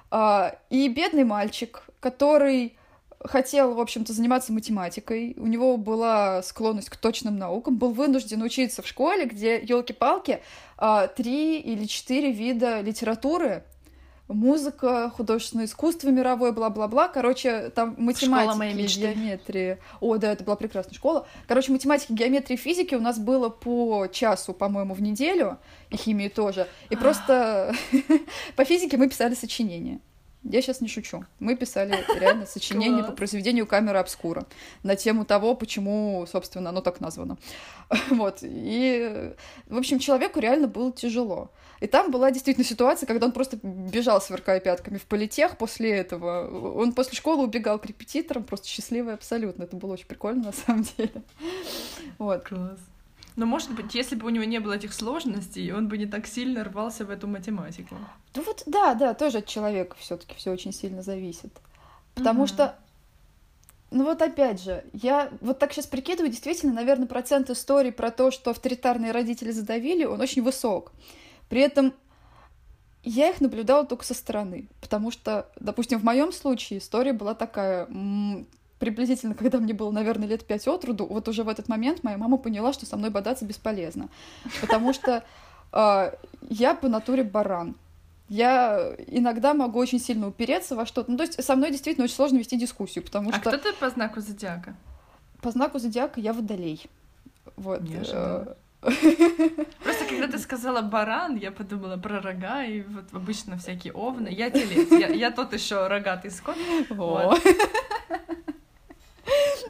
А, и бедный мальчик, который хотел, в общем-то, заниматься математикой, у него была склонность к точным наукам, был вынужден учиться в школе, где, елки-палки, а, три или четыре вида литературы музыка, художественное искусство мировое, бла-бла-бла. Короче, там математика, геометрия. О, да, это была прекрасная школа. Короче, математики, геометрии, физики у нас было по часу, по-моему, в неделю, и химии тоже. И просто по физике мы писали сочинения. Я сейчас не шучу. Мы писали реально сочинение по произведению камеры обскура на тему того, почему, собственно, оно так названо. Вот. И, в общем, человеку реально было тяжело. И там была действительно ситуация, когда он просто бежал, сверкая пятками в политех после этого. Он после школы убегал к репетиторам, просто счастливый абсолютно. Это было очень прикольно, на самом деле. Вот. Класс. Но, может быть, если бы у него не было этих сложностей, он бы не так сильно рвался в эту математику. Ну вот, да, да, тоже от человека все таки все очень сильно зависит. Потому mm-hmm. что ну вот опять же, я вот так сейчас прикидываю, действительно, наверное, процент историй про то, что авторитарные родители задавили, он очень высок. При этом я их наблюдала только со стороны, потому что, допустим, в моем случае история была такая, приблизительно, когда мне было, наверное, лет пять от роду, вот уже в этот момент моя мама поняла, что со мной бодаться бесполезно, потому что э, я по натуре баран. Я иногда могу очень сильно упереться во что-то. Ну, то есть со мной действительно очень сложно вести дискуссию, потому а что... А кто ты по знаку зодиака? По знаку зодиака я водолей. Вот. Неожиданно. Просто когда ты сказала баран, я подумала про рога, и вот обычно всякие овны. Я телец, я, я тот еще рогатый скот. Вот.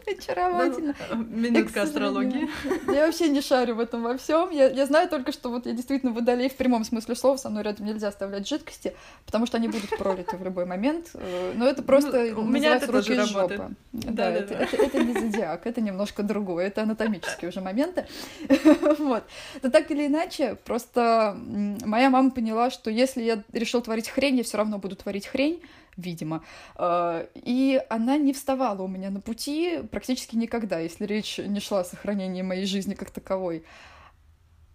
Очаровательно. Ну, минутка астрологии. Я вообще не шарю в этом во всем. Я, знаю только, что вот я действительно водолей в прямом смысле слова, со мной рядом нельзя оставлять жидкости, потому что они будут пролиты в любой момент. Э, но это просто ну, у меня это руки тоже жопа. Да, это не зодиак, это немножко другое, это анатомические уже моменты. вот. Но так или иначе, просто моя мама поняла, что если я решил творить хрень, я все равно буду творить хрень видимо. А, и она не вставала у меня на пути практически никогда, если речь не шла о сохранении моей жизни как таковой.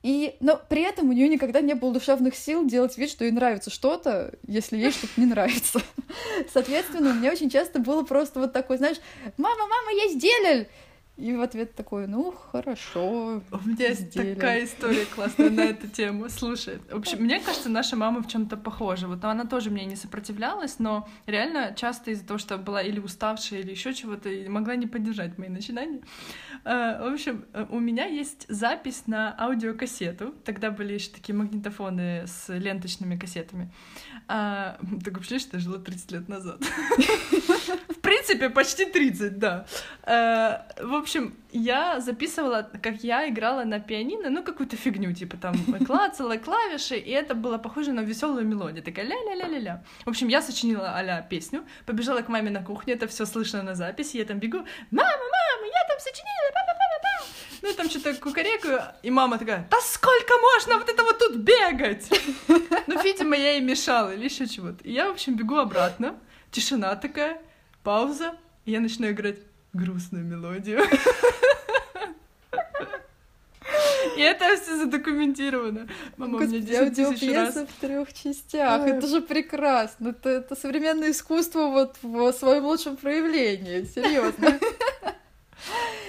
И, но при этом у нее никогда не было душевных сил делать вид, что ей нравится что-то, если ей что-то не нравится. Соответственно, у меня очень часто было просто вот такой, знаешь, мама, мама, есть делель! И в ответ такой, ну, хорошо. У меня есть такая история классная на эту тему. Слушай, в общем, мне кажется, наша мама в чем то похожа. Вот она тоже мне не сопротивлялась, но реально часто из-за того, что была или уставшая, или еще чего-то, могла не поддержать мои начинания. А, в общем, у меня есть запись на аудиокассету. Тогда были еще такие магнитофоны с ленточными кассетами. А, так вообще, что я жила 30 лет назад. Принципе, почти 30, да. А, в общем, я записывала, как я играла на пианино, ну, какую-то фигню, типа там клацала клавиши, и это было похоже на веселую мелодию, такая ля-ля-ля-ля-ля. В общем, я сочинила а песню, побежала к маме на кухню, это все слышно на записи, я там бегу, мама, мама, я там сочинила, па па па па Ну, там что-то кукарекаю, и мама такая, да сколько можно вот это вот тут бегать? Ну, видимо, я ей мешала или еще чего-то. И я, в общем, бегу обратно, тишина такая, пауза, и я начинаю играть грустную мелодию. И это все задокументировано. Мама, у меня 10 тысяч раз. в трех частях. Это же прекрасно. Это, это современное искусство вот в своем лучшем проявлении. Серьезно.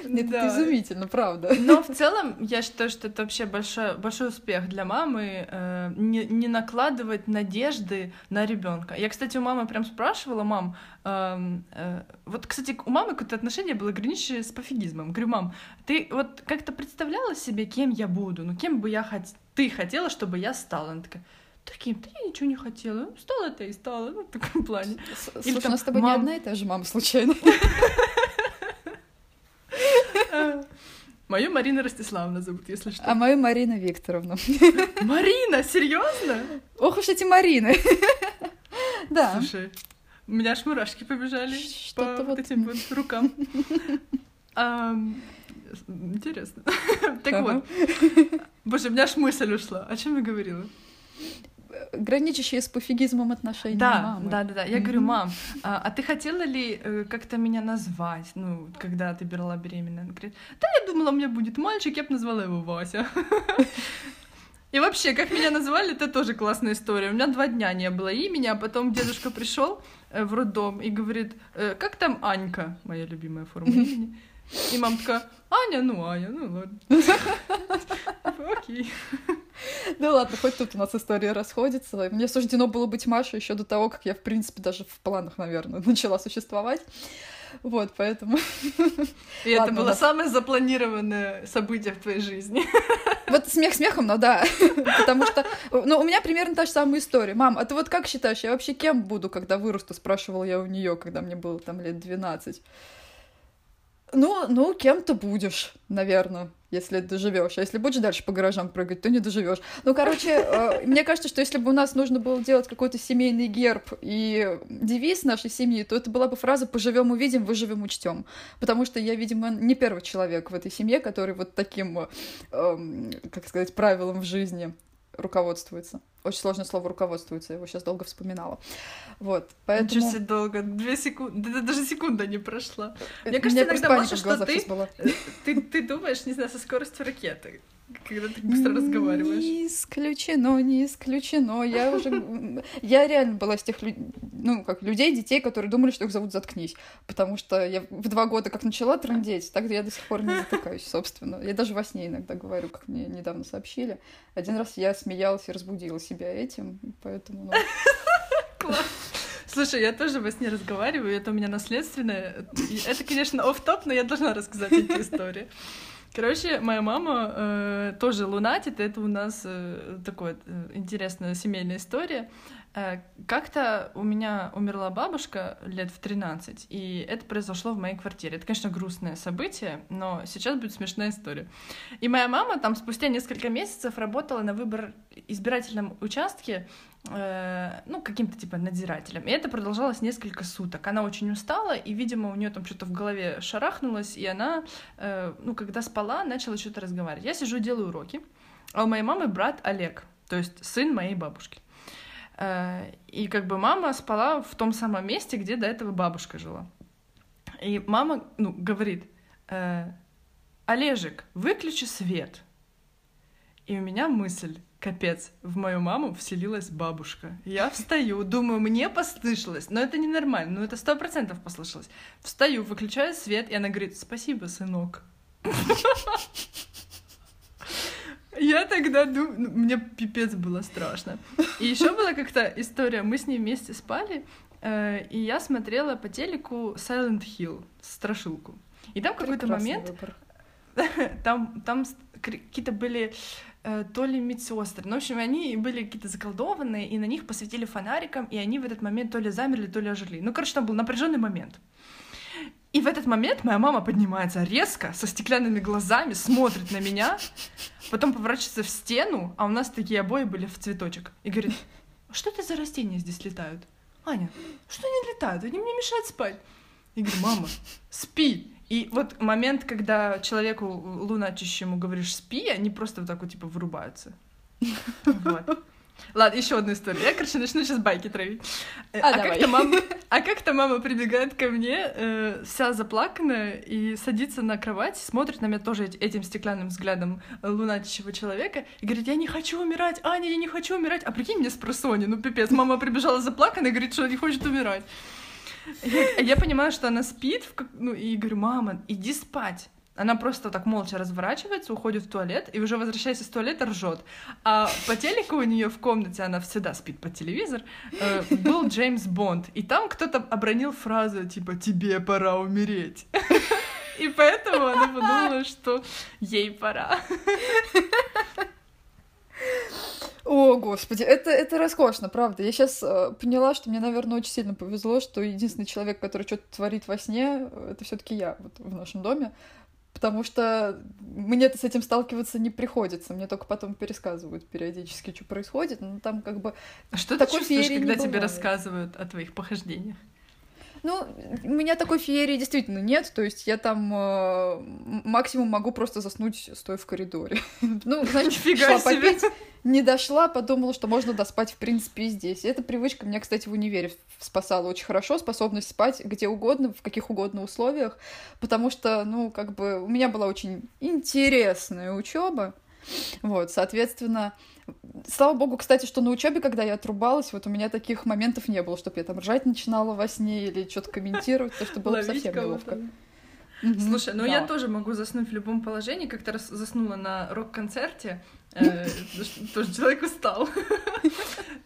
Это да. изумительно, правда. Но в целом я считаю, что это вообще большой, большой успех для мамы э, не, не накладывать надежды на ребенка. Я, кстати, у мамы прям спрашивала, мам, э, э, вот, кстати, у мамы какое-то отношение было граничащее с пофигизмом. Говорю, мам, ты вот как-то представляла себе, кем я буду? Ну, кем бы я хот... ты хотела, чтобы я стала? Она такая, таким-то я ничего не хотела. Стала это и стала, ну, в таком плане. Слушай, Или, там, у нас с тобой мам... не одна и та же мама случайно. Мою Марина Ростиславна зовут, если что. А мою Марина Викторовна. Марина, серьезно? Ох уж эти Марины. Да. Слушай, у меня аж мурашки побежали по вот этим вот рукам. Интересно. Так вот. Боже, у меня аж мысль ушла. О чем я говорила? Граничащие с пофигизмом отношения да, мамы. Да, да, да. Я mm-hmm. говорю, мам, а, а ты хотела ли э, как-то меня назвать, ну, когда ты была беременна? Она говорит, да, я думала, у меня будет мальчик, я бы назвала его Вася. И вообще, как меня назвали, это тоже классная история. У меня два дня не было имени, а потом дедушка пришел э, в роддом и говорит, э, как там Анька, моя любимая форма имени. И мама такая, Аня, ну Аня, ну ладно. Окей. Ну ладно, хоть тут у нас история расходится. Мне суждено было быть Машей еще до того, как я, в принципе, даже в планах, наверное, начала существовать. Вот, поэтому... И это было самое запланированное событие в твоей жизни. Вот смех смехом, но да. Потому что, ну, у меня примерно та же самая история. Мам, а ты вот как считаешь, я вообще кем буду, когда вырасту? Спрашивала я у нее, когда мне было там лет 12. Ну, ну, кем то будешь, наверное, если доживешь. А если будешь дальше по гаражам прыгать, то не доживешь. Ну, короче, э, мне кажется, что если бы у нас нужно было делать какой-то семейный герб и девиз нашей семьи, то это была бы фраза «поживем увидим, выживем учтем». Потому что я, видимо, не первый человек в этой семье, который вот таким, эм, как сказать, правилом в жизни руководствуется. Очень сложное слово руководствуется, я его сейчас долго вспоминала. Вот, поэтому... Ничего себе долго, две секунды, да, даже секунда не прошла. Мне кажется, иногда, Маша, что ты, ты, ты думаешь, не знаю, со скоростью ракеты когда ты быстро разговариваешь. Не исключено, не исключено. Я уже... Я реально была из тех ну, как людей, детей, которые думали, что их зовут «Заткнись». Потому что я в два года как начала трындеть, так я до сих пор не затыкаюсь, собственно. Я даже во сне иногда говорю, как мне недавно сообщили. Один раз я смеялась и разбудила себя этим, поэтому... Ну... Слушай, я тоже во сне разговариваю, это у меня наследственное. Это, конечно, оф топ но я должна рассказать эти истории. Короче, моя мама э, тоже лунатит, это у нас э, такая э, интересная семейная история. Э, как-то у меня умерла бабушка лет в 13, и это произошло в моей квартире. Это, конечно, грустное событие, но сейчас будет смешная история. И моя мама там спустя несколько месяцев работала на выбор избирательном участке Э, ну, каким-то типа надзирателем. И это продолжалось несколько суток. Она очень устала, и, видимо, у нее там что-то в голове шарахнулось, и она, э, ну, когда спала, начала что-то разговаривать. Я сижу, делаю уроки, а у моей мамы брат Олег, то есть сын моей бабушки. Э, и как бы мама спала в том самом месте, где до этого бабушка жила. И мама, ну, говорит, Олежек, выключи свет. И у меня мысль, Капец, в мою маму вселилась бабушка. Я встаю, думаю, мне послышалось, но это ненормально, ну это сто процентов послышалось. Встаю, выключаю свет, и она говорит, спасибо, сынок. Я тогда думаю, ну, мне пипец было страшно. И еще была как-то история, мы с ней вместе спали, э, и я смотрела по телеку Silent Hill, страшилку. И там какой-то момент, там, там какие-то были Э, то ли медсестры. Ну, в общем, они были какие-то заколдованные, и на них посветили фонариком, и они в этот момент то ли замерли, то ли ожили. Ну, короче, там был напряженный момент. И в этот момент моя мама поднимается резко, со стеклянными глазами, смотрит на меня, потом поворачивается в стену, а у нас такие обои были в цветочек, и говорит, что это за растения здесь летают? Аня, что они летают? Они мне мешают спать. Я говорю, мама, спи. И вот момент, когда человеку луначащему говоришь «спи», они просто вот так вот, типа, вырубаются. Вот. Ладно, еще одну историю. Я, короче, начну сейчас байки травить. Э, а, а как-то мама, а как-то мама прибегает ко мне, э, вся заплаканная, и садится на кровать, смотрит на меня тоже этим стеклянным взглядом луначащего человека, и говорит, я не хочу умирать, Аня, я не хочу умирать. А прикинь мне с просони, ну пипец, мама прибежала заплаканная и говорит, что не хочет умирать. Я, я понимаю, что она спит, ну, и говорю, мама, иди спать. Она просто так молча разворачивается, уходит в туалет, и уже возвращаясь из туалета ржет. А по телеку у нее в комнате, она всегда спит по телевизор, э, был Джеймс Бонд. И там кто-то обронил фразу типа «тебе пора умереть». И поэтому она подумала, что ей пора. О, господи, это, это роскошно, правда. Я сейчас э, поняла, что мне, наверное, очень сильно повезло, что единственный человек, который что-то творит во сне, это все таки я вот, в нашем доме потому что мне-то с этим сталкиваться не приходится, мне только потом пересказывают периодически, что происходит, но там как бы... А что ты чувствуешь, когда тебе рассказывают о твоих похождениях? Ну, у меня такой феерии действительно нет, то есть я там э, максимум могу просто заснуть, стоя в коридоре. ну, значит, шла попить, не дошла, подумала, что можно доспать, в принципе, и здесь. Эта привычка меня, кстати, в универе спасала очень хорошо, способность спать где угодно, в каких угодно условиях, потому что, ну, как бы у меня была очень интересная учеба, вот, соответственно, Слава богу, кстати, что на учебе, когда я отрубалась, вот у меня таких моментов не было, чтобы я там ржать начинала во сне или что-то комментировать, то что было совсем неловко. Слушай, ну я тоже могу заснуть в любом положении. Как-то раз заснула на рок-концерте, тоже человек устал.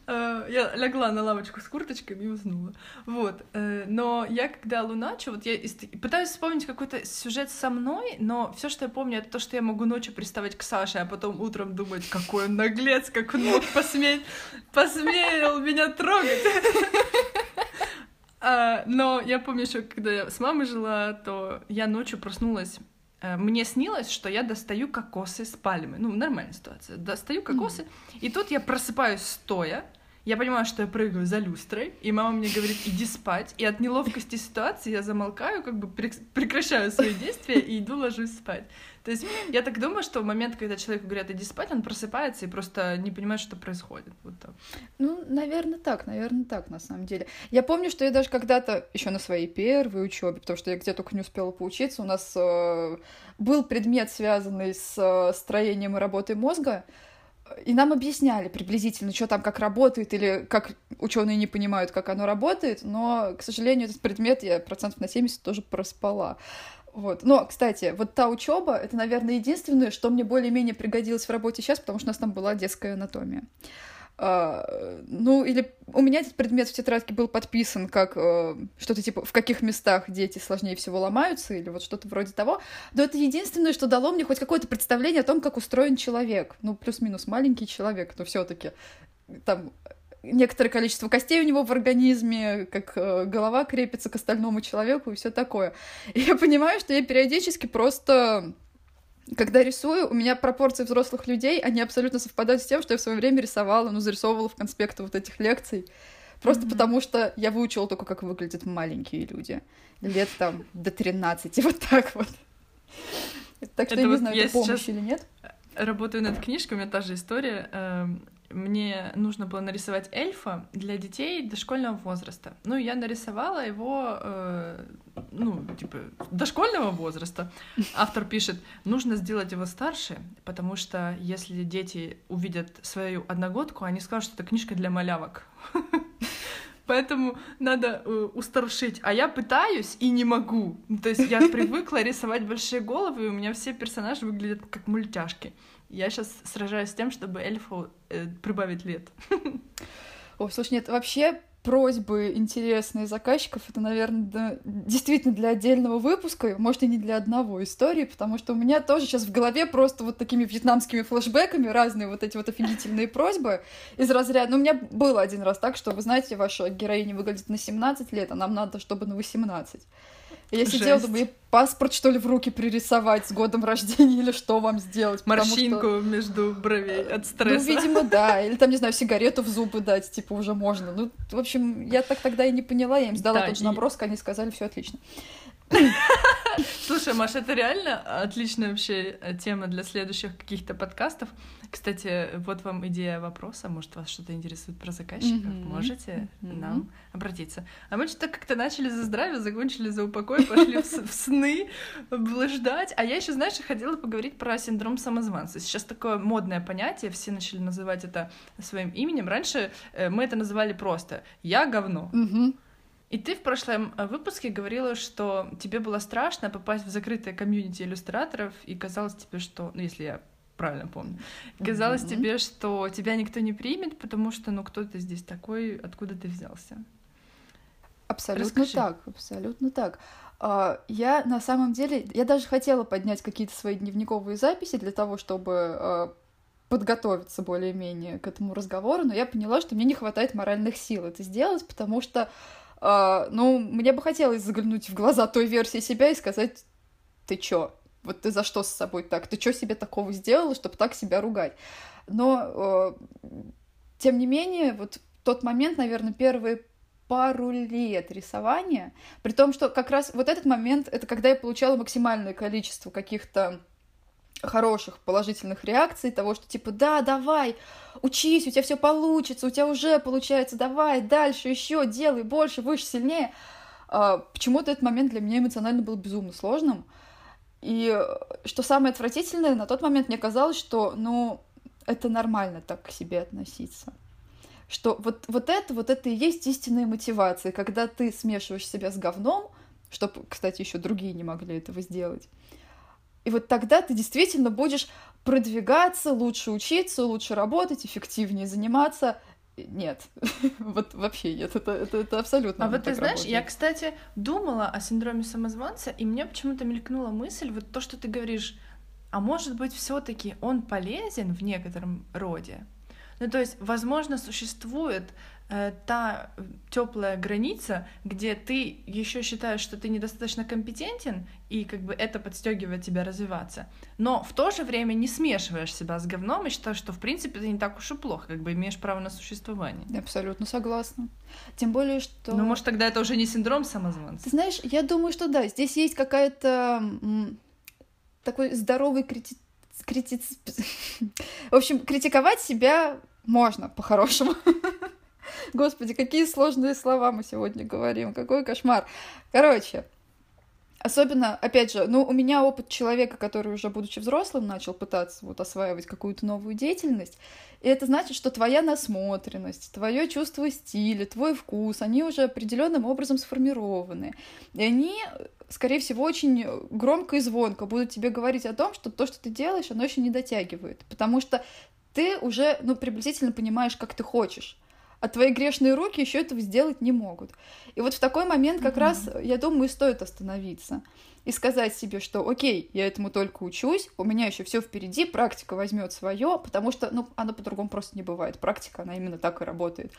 Э, я легла на лавочку с курточками и уснула. Вот. Э, но я когда луначу, вот я пытаюсь вспомнить какой-то сюжет со мной, но все, что я помню, это то, что я могу ночью приставать к Саше, а потом утром думать, какой он наглец, как он мог посметь, посмел меня трогать. А, но я помню еще, когда я с мамой жила, то я ночью проснулась Э, мне снилось, что я достаю кокосы с пальмы. Ну, нормальная ситуация. Достаю кокосы, mm-hmm. и тут я просыпаюсь стоя, я понимаю, что я прыгаю за люстрой, и мама мне говорит, иди спать. И от неловкости ситуации я замолкаю, как бы прекращаю свои действия и иду ложусь спать. То есть я так думаю, что в момент, когда человеку говорят, иди спать, он просыпается и просто не понимает, что происходит. Вот так. Ну, наверное, так, наверное, так, на самом деле. Я помню, что я даже когда-то, еще на своей первой учебе, потому что я где-то только не успела поучиться, у нас э, был предмет, связанный с э, строением и работой мозга, и нам объясняли приблизительно, что там как работает, или как ученые не понимают, как оно работает, но, к сожалению, этот предмет я процентов на 70 тоже проспала. Вот. Но, кстати, вот та учеба это, наверное, единственное, что мне более-менее пригодилось в работе сейчас, потому что у нас там была детская анатомия. Uh, ну, или у меня этот предмет в тетрадке был подписан как uh, что-то типа в каких местах дети сложнее всего ломаются, или вот что-то вроде того. Но это единственное, что дало мне хоть какое-то представление о том, как устроен человек. Ну, плюс-минус маленький человек, но все-таки там некоторое количество костей у него в организме, как э, голова крепится к остальному человеку и все такое. И я понимаю, что я периодически просто когда рисую, у меня пропорции взрослых людей, они абсолютно совпадают с тем, что я в свое время рисовала, ну, зарисовывала в конспекты вот этих лекций. Просто mm-hmm. потому что я выучила только, как выглядят маленькие люди. Лет там до 13, вот так вот. Так что это я не знаю, это помощь или нет. Работаю над книжкой, у меня та же история. Мне нужно было нарисовать эльфа для детей дошкольного возраста. Ну, я нарисовала его, э, ну, типа, дошкольного возраста. Автор пишет, нужно сделать его старше, потому что если дети увидят свою одногодку, они скажут, что это книжка для малявок. Поэтому надо э, устаршить. А я пытаюсь и не могу. То есть я привыкла рисовать большие головы, и у меня все персонажи выглядят как мультяшки. Я сейчас сражаюсь с тем, чтобы эльфу прибавить лет. О, слушай, нет, вообще просьбы интересные заказчиков, это, наверное, действительно для отдельного выпуска, может, и не для одного истории, потому что у меня тоже сейчас в голове просто вот такими вьетнамскими флешбеками разные вот эти вот офигительные просьбы из разряда... Ну, у меня было один раз так, что, вы знаете, ваша героиня выглядит на 17 лет, а нам надо, чтобы на 18. Я сидела, думаю, паспорт, что ли, в руки пририсовать с годом рождения или что вам сделать? Морщинку что... между бровей от стресса. Ну, видимо, да. Или там, не знаю, сигарету в зубы дать, типа, уже можно. Ну, в общем, я так тогда и не поняла, я им сдала да, тот же набросок, и... они сказали, все отлично. Слушай, Маша, это реально отличная вообще э, тема для следующих каких-то подкастов. Кстати, вот вам идея вопроса. Может, вас что-то интересует про заказчиков? Mm-hmm. Можете mm-hmm. нам обратиться. А мы что-то как-то начали за здравие, закончили за упокой, пошли в сны блуждать. А я еще, знаешь, хотела поговорить про синдром самозванца. Сейчас такое модное понятие, все начали называть это своим именем. Раньше э, мы это называли просто «я говно». Mm-hmm. И ты в прошлом э, выпуске говорила, что тебе было страшно попасть в закрытое комьюнити иллюстраторов, и казалось тебе, что, ну, если я правильно помню, казалось mm-hmm. тебе, что тебя никто не примет, потому что, ну, кто ты здесь такой, откуда ты взялся? Абсолютно Расскажи. так, абсолютно так. А, я на самом деле, я даже хотела поднять какие-то свои дневниковые записи для того, чтобы а, подготовиться более-менее к этому разговору, но я поняла, что мне не хватает моральных сил это сделать, потому что ну, мне бы хотелось заглянуть в глаза той версии себя и сказать, ты чё? Вот ты за что с собой так? Ты что себе такого сделала, чтобы так себя ругать? Но, uh, тем не менее, вот тот момент, наверное, первые пару лет рисования, при том, что как раз вот этот момент, это когда я получала максимальное количество каких-то хороших положительных реакций, того, что типа, да, давай, учись, у тебя все получится, у тебя уже получается, давай, дальше, еще, делай, больше, выше, сильнее. А, почему-то этот момент для меня эмоционально был безумно сложным. И что самое отвратительное, на тот момент мне казалось, что, ну, это нормально так к себе относиться. Что вот, вот это, вот это и есть истинная мотивация, когда ты смешиваешь себя с говном, чтобы, кстати, еще другие не могли этого сделать, и вот тогда ты действительно будешь продвигаться, лучше учиться, лучше работать, эффективнее заниматься. Нет, вот вообще нет, это, это, это абсолютно. А вот ты знаешь, работает. я, кстати, думала о синдроме самозванца, и мне почему-то мелькнула мысль, вот то, что ты говоришь, а может быть, все-таки он полезен в некотором роде. Ну, то есть, возможно, существует та теплая граница, где ты еще считаешь, что ты недостаточно компетентен, и как бы это подстегивает тебя развиваться, но в то же время не смешиваешь себя с говном и считаешь, что в принципе это не так уж и плохо, как бы имеешь право на существование. Абсолютно согласна. Тем более, что... Ну, может, тогда это уже не синдром самозванца? Ты знаешь, я думаю, что да, здесь есть какая-то такой здоровый крити... крити... В общем, критиковать себя можно по-хорошему. Господи, какие сложные слова мы сегодня говорим, какой кошмар. Короче, Особенно, опять же, ну, у меня опыт человека, который уже, будучи взрослым, начал пытаться вот осваивать какую-то новую деятельность. И это значит, что твоя насмотренность, твое чувство стиля, твой вкус, они уже определенным образом сформированы. И они, скорее всего, очень громко и звонко будут тебе говорить о том, что то, что ты делаешь, оно еще не дотягивает. Потому что ты уже, ну, приблизительно понимаешь, как ты хочешь а твои грешные руки еще этого сделать не могут. И вот в такой момент как mm-hmm. раз, я думаю, стоит остановиться и сказать себе, что окей, я этому только учусь, у меня еще все впереди, практика возьмет свое, потому что, ну, оно по-другому просто не бывает. Практика, она именно так и работает.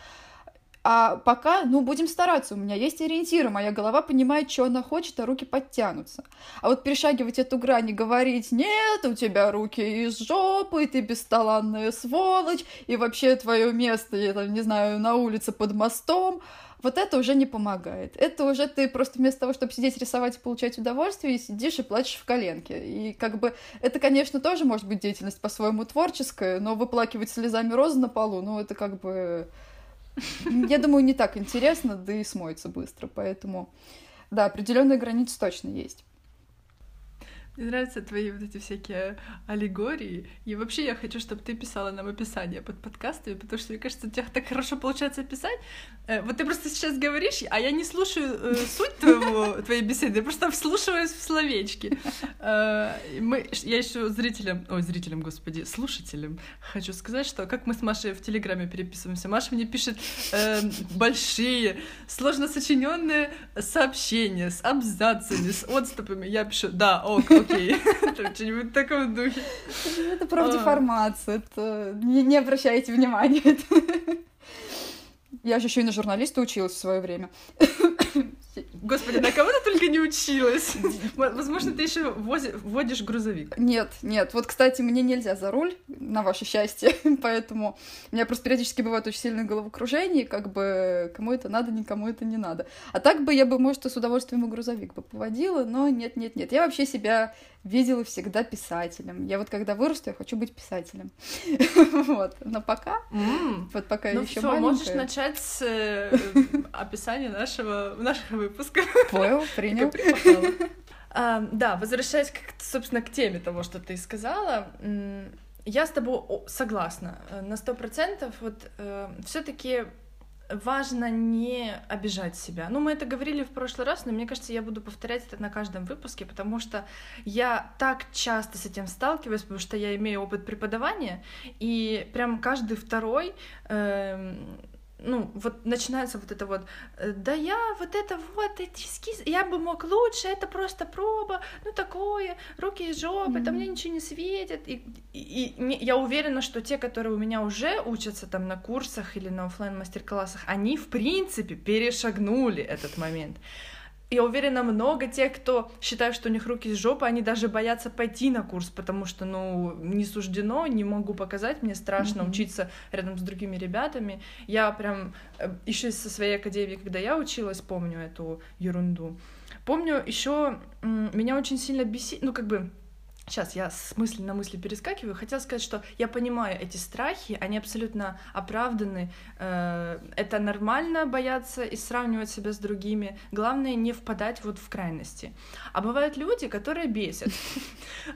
А пока, ну, будем стараться, у меня есть ориентиры, моя голова понимает, что она хочет, а руки подтянутся. А вот перешагивать эту грань и говорить, нет, у тебя руки из жопы, ты бесталанная сволочь, и вообще твое место, я там, не знаю, на улице под мостом, вот это уже не помогает. Это уже ты просто вместо того, чтобы сидеть, рисовать и получать удовольствие, сидишь и плачешь в коленке. И как бы это, конечно, тоже может быть деятельность по-своему творческая, но выплакивать слезами розы на полу, ну это как бы я думаю, не так интересно, да и смоется быстро, поэтому, да, определенные границы точно есть. Мне нравятся твои вот эти всякие аллегории. И вообще я хочу, чтобы ты писала нам описание под подкастами, потому что, мне кажется, у тебя так хорошо получается писать. Э, вот ты просто сейчас говоришь, а я не слушаю э, суть твоего, твоей беседы, я просто вслушиваюсь в словечки. Э, мы, я еще зрителям, ой, зрителям, господи, слушателям хочу сказать, что как мы с Машей в Телеграме переписываемся. Маша мне пишет э, большие, сложно сочиненные сообщения с абзацами, с отступами. Я пишу, да, ок, окей. Что-нибудь в таком духе. Это профдеформация, это... Не, не обращайте внимания. Я же еще и на журналиста училась в свое время. Господи, на кого ты только не училась? Возможно, ты еще водишь грузовик. Нет, нет. Вот, кстати, мне нельзя за руль, на ваше счастье, поэтому у меня просто периодически бывает очень сильное головокружение, как бы кому это надо, никому это не надо. А так бы я бы, может, с удовольствием и грузовик бы поводила, но нет, нет, нет. Я вообще себя видела всегда писателем. Я вот когда вырасту, я хочу быть писателем. вот. Но пока, вот пока ну, еще маленькая. можешь начать с э, описания нашего, нашего выпуска. Понял, принял. А, да, возвращаясь, собственно, к теме того, что ты сказала, я с тобой согласна э, на сто процентов. Вот э, все-таки важно не обижать себя. Ну, мы это говорили в прошлый раз, но мне кажется, я буду повторять это на каждом выпуске, потому что я так часто с этим сталкиваюсь, потому что я имею опыт преподавания, и прям каждый второй э, ну, вот начинается вот это вот, э, да я вот это вот, эти эскизы, я бы мог лучше, это просто проба, ну такое, руки из жопы, mm-hmm. там мне ничего не светит. И, и, и я уверена, что те, которые у меня уже учатся там на курсах или на офлайн мастер-классах, они в принципе перешагнули этот момент я уверена, много тех, кто считает, что у них руки из жопы, они даже боятся пойти на курс, потому что, ну, не суждено, не могу показать, мне страшно mm-hmm. учиться рядом с другими ребятами. Я прям э, еще со своей академии, когда я училась, помню эту ерунду. Помню, еще меня очень сильно бесит, ну, как бы, Сейчас я с мысли на мысли перескакиваю. Хотела сказать, что я понимаю эти страхи, они абсолютно оправданы. Э, это нормально бояться и сравнивать себя с другими. Главное не впадать вот в крайности. А бывают люди, которые бесят.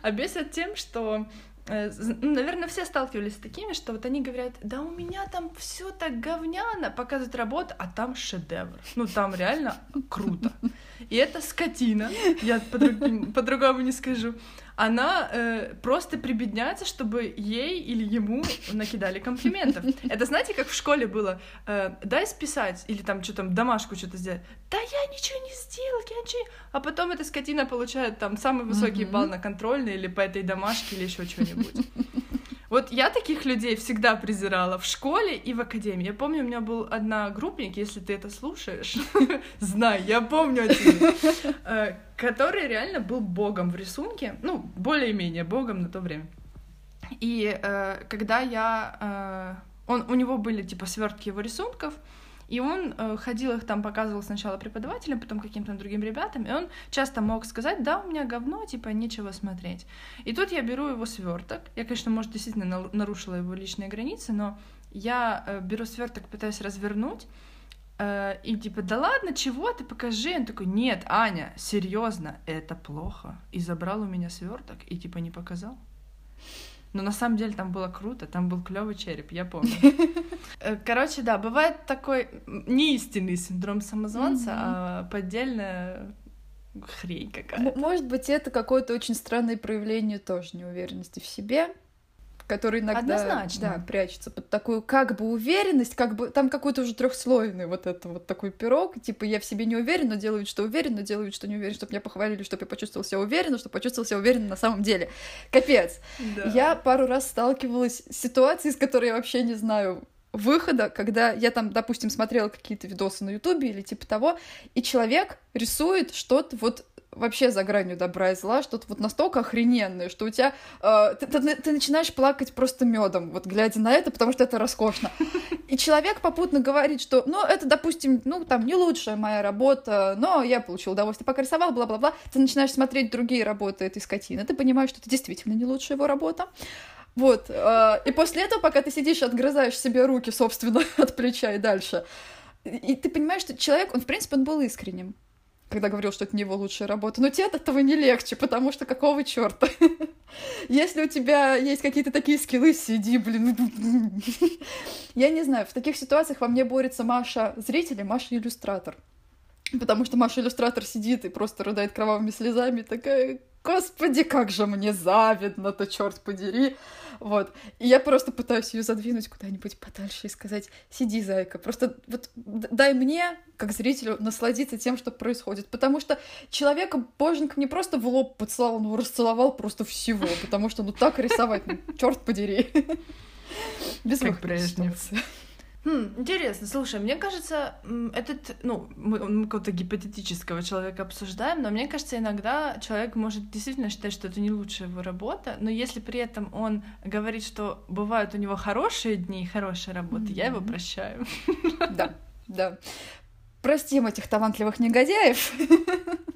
А бесят тем, что э, ну, наверное, все сталкивались с такими, что вот они говорят, да у меня там все так говняно, показывают работу, а там шедевр. Ну, там реально круто. И это скотина, я по-другому не скажу она э, просто прибедняется, чтобы ей или ему накидали комплиментов. Это знаете, как в школе было? Э, дай списать или там что там домашку что-то сделать. Да я ничего не сделал, я ничего... А потом эта скотина получает там самый высокий mm-hmm. балл на контрольной или по этой домашке или еще что-нибудь. Вот я таких людей всегда презирала в школе и в академии. Я помню, у меня был одногруппник, если ты это слушаешь, знай, я помню о тебе, э, который реально был богом в рисунке, ну, более-менее богом на то время. И э, когда я... Э, он, у него были, типа, свертки его рисунков, и он э, ходил их там, показывал сначала преподавателям, потом каким-то другим ребятам, и он часто мог сказать, да, у меня говно, типа, нечего смотреть. И тут я беру его сверток. Я, конечно, может, действительно нарушила его личные границы, но я э, беру сверток, пытаюсь развернуть, э, и типа, да ладно, чего ты покажи? Он такой, нет, Аня, серьезно, это плохо. И забрал у меня сверток и типа не показал. Но на самом деле там было круто, там был клевый череп, я помню. Э, короче, да, бывает такой неистинный синдром самозванца, а поддельная хрень какая-то. Может быть, это какое-то очень странное проявление тоже неуверенности в себе, который иногда Однозначно. Да, прячется под такую как бы уверенность, как бы там какой-то уже трехслойный вот это вот такой пирог, типа я в себе не уверен, но делаю вид, что уверен, но делаю вид, что не уверен, чтобы меня похвалили, чтобы я почувствовал себя уверенно, чтобы почувствовал себя уверенно на самом деле. Капец. Да. Я пару раз сталкивалась с ситуацией, с которой я вообще не знаю выхода, когда я там, допустим, смотрела какие-то видосы на Ютубе или типа того, и человек рисует что-то вот вообще за гранью добра и зла, что-то вот настолько охрененное, что у тебя... Э, ты, ты, ты начинаешь плакать просто медом, вот глядя на это, потому что это роскошно. И человек попутно говорит, что, ну, это, допустим, ну, там, не лучшая моя работа, но я получил удовольствие, пока рисовал, бла-бла-бла. Ты начинаешь смотреть другие работы этой скотины, ты понимаешь, что это действительно не лучшая его работа. Вот. Э, и после этого, пока ты сидишь отгрызаешь себе руки, собственно, от плеча и дальше, и ты понимаешь, что человек, он, в принципе, он был искренним когда говорил, что это не его лучшая работа. Но тебе от этого не легче, потому что какого черта? Если у тебя есть какие-то такие скиллы, сиди, блин. Я не знаю, в таких ситуациях во мне борется Маша зритель и Маша иллюстратор. Потому что Маша иллюстратор сидит и просто рыдает кровавыми слезами, такая, господи, как же мне завидно-то, черт подери. Вот. И я просто пытаюсь ее задвинуть куда-нибудь подальше и сказать, сиди, зайка, просто вот дай мне, как зрителю, насладиться тем, что происходит. Потому что человека боженька не просто в лоб поцеловал, но расцеловал просто всего, потому что ну так рисовать, ну, черт подери. Без как Брежнев. Хм, интересно, слушай, мне кажется, этот, ну, мы, мы какого-то гипотетического человека обсуждаем, но мне кажется, иногда человек может действительно считать, что это не лучшая его работа, но если при этом он говорит, что бывают у него хорошие дни и хорошая работа, mm-hmm. я его прощаю. Да, да. Простим этих талантливых негодяев.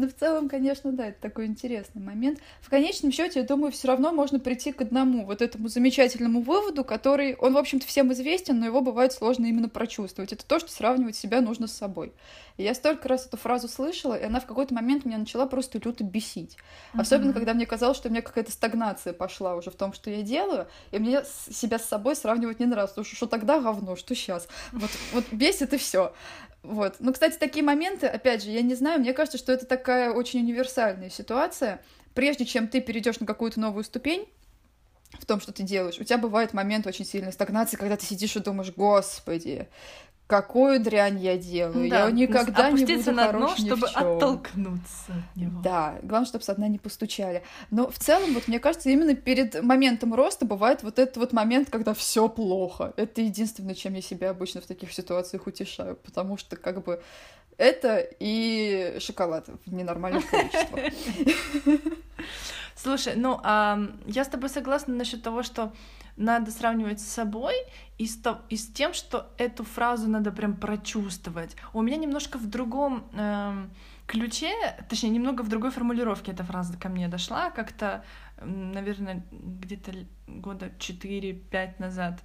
Но в целом, конечно, да, это такой интересный момент. В конечном счете, я думаю, все равно можно прийти к одному вот этому замечательному выводу, который, он, в общем-то, всем известен, но его бывает сложно именно прочувствовать. Это то, что сравнивать себя нужно с собой. И я столько раз эту фразу слышала, и она в какой-то момент меня начала просто люто бесить. Uh-huh. Особенно, когда мне казалось, что у меня какая-то стагнация пошла уже в том, что я делаю, и мне себя с собой сравнивать не нравится. Потому что, что тогда говно, что сейчас. Вот, вот бесит и все. Вот. Ну, кстати, такие моменты, опять же, я не знаю, мне кажется, что это такая очень универсальная ситуация. Прежде чем ты перейдешь на какую-то новую ступень, в том, что ты делаешь. У тебя бывает момент очень сильной стагнации, когда ты сидишь и думаешь, господи, какую дрянь я делаю. Да, я никогда не буду на дно, чтобы оттолкнуться от него. Да, главное, чтобы со дна не постучали. Но в целом, вот мне кажется, именно перед моментом роста бывает вот этот вот момент, когда все плохо. Это единственное, чем я себя обычно в таких ситуациях утешаю, потому что как бы это и шоколад в ненормальных количествах. Слушай, ну, а, я с тобой согласна насчет того, что надо сравнивать с собой и с, то, и с тем, что эту фразу надо прям прочувствовать. У меня немножко в другом э, ключе, точнее, немного в другой формулировке эта фраза ко мне дошла, как-то, наверное, где-то года 4-5 назад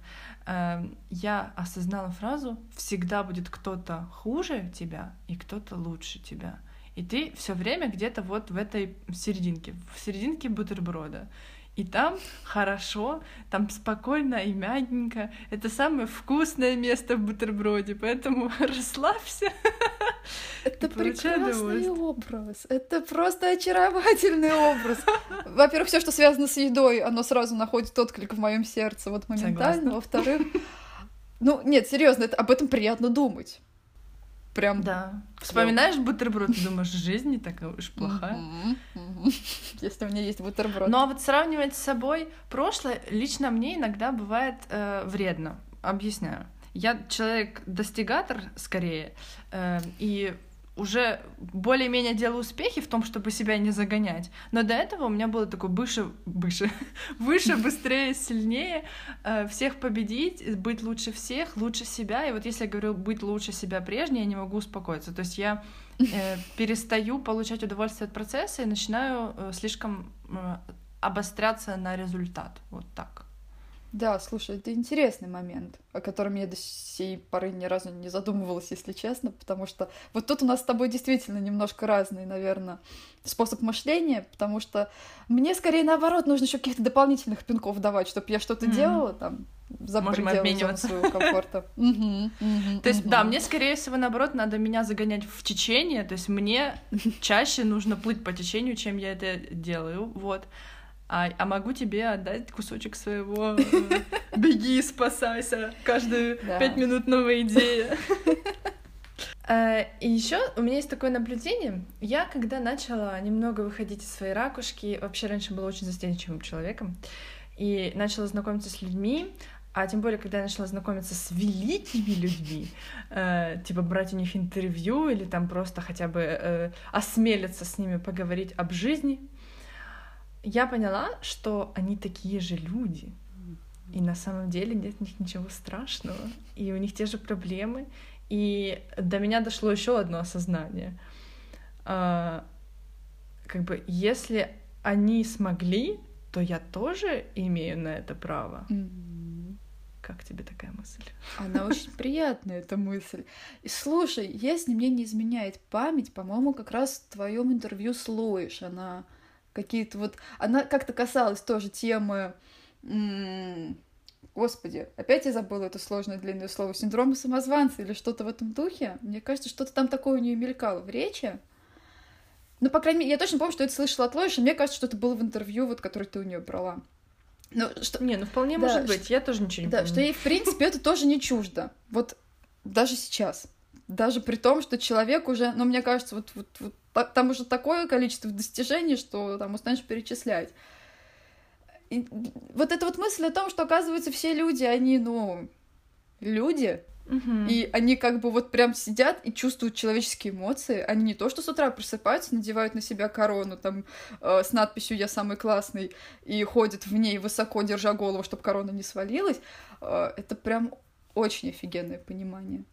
э, я осознала фразу «всегда будет кто-то хуже тебя и кто-то лучше тебя». И ты все время где-то вот в этой серединке, в серединке бутерброда. И там хорошо, там спокойно и мягенько. Это самое вкусное место в бутерброде, поэтому расслабься. Это прекрасный образ. Это просто очаровательный образ. Во-первых, все, что связано с едой, оно сразу находит отклик в моем сердце вот моментально. Во-вторых, ну нет, серьезно, это об этом приятно думать прям... Да. Вспоминаешь бутерброд, ты думаешь, жизнь не такая уж плохая. Если у меня есть бутерброд. Ну а вот сравнивать с собой прошлое лично мне иногда бывает э, вредно. Объясняю. Я человек-достигатор скорее, э, и уже более-менее делаю успехи в том, чтобы себя не загонять. Но до этого у меня было такое выше, выше, выше, быстрее, сильнее, э, всех победить, быть лучше всех, лучше себя. И вот если я говорю быть лучше себя прежней, я не могу успокоиться. То есть я э, перестаю получать удовольствие от процесса и начинаю э, слишком обостряться на результат. Вот так. Да, слушай, это интересный момент, о котором я до сей поры ни разу не задумывалась, если честно, потому что вот тут у нас с тобой действительно немножко разный, наверное, способ мышления, потому что мне скорее наоборот нужно еще каких-то дополнительных пинков давать, чтобы я что-то mm-hmm. делала там за Можем обмениваться. своего комфорта. То есть, да, мне, скорее всего, наоборот, надо меня загонять в течение, то есть мне чаще нужно плыть по течению, чем я это делаю, вот а, а могу тебе отдать кусочек своего э, «беги, спасайся», каждые пять минут новая идея. Э, и еще у меня есть такое наблюдение. Я, когда начала немного выходить из своей ракушки, вообще раньше была очень застенчивым человеком, и начала знакомиться с людьми, а тем более, когда я начала знакомиться с великими людьми, э, типа брать у них интервью или там просто хотя бы э, осмелиться с ними поговорить об жизни, я поняла, что они такие же люди. И на самом деле нет в них ничего страшного. И у них те же проблемы. И до меня дошло еще одно осознание. А, как бы, если они смогли, то я тоже имею на это право. Mm-hmm. Как тебе такая мысль? Она очень приятная, эта мысль. И слушай, если мне не изменяет память, по-моему, как раз в твоем интервью с Лоиш она какие-то вот... Она как-то касалась тоже темы... Господи, опять я забыла это сложное длинное слово. Синдрома самозванца или что-то в этом духе. Мне кажется, что-то там такое у нее мелькало в речи. Ну, по крайней мере, я точно помню, что это слышала от Лоиши. Мне кажется, что это было в интервью, вот, которое ты у нее брала. Ну, что... Не, ну вполне да, может быть, что... я тоже ничего не да, помню. что ей, в принципе, это тоже не чуждо. Вот даже сейчас. Даже при том, что человек уже, ну, мне кажется, вот, вот, вот там уже такое количество достижений, что там устанешь перечислять. И вот эта вот мысль о том, что, оказывается, все люди, они, ну, люди, Мгм. и они как бы вот прям сидят и чувствуют человеческие эмоции. Они не то, что с утра просыпаются, надевают на себя корону там э, с надписью «Я самый классный» и ходят в ней высоко, держа голову, чтобы корона не свалилась. Э, это прям очень офигенное понимание.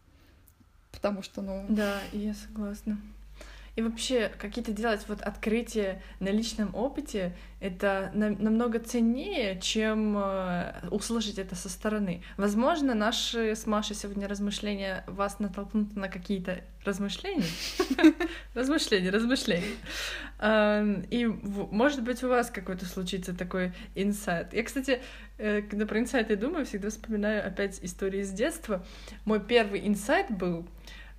Потому что, ну... Да, я согласна. И вообще, какие-то делать вот открытия на личном опыте, это на- намного ценнее, чем э, услышать это со стороны. Возможно, наши с Машей сегодня размышления вас натолкнут на какие-то размышления. Размышления, размышления. Эм, И, может быть, у вас какой-то случится такой инсайт. Я, кстати, э, когда про инсайты думаю, всегда вспоминаю опять истории из детства. Мой первый инсайт был,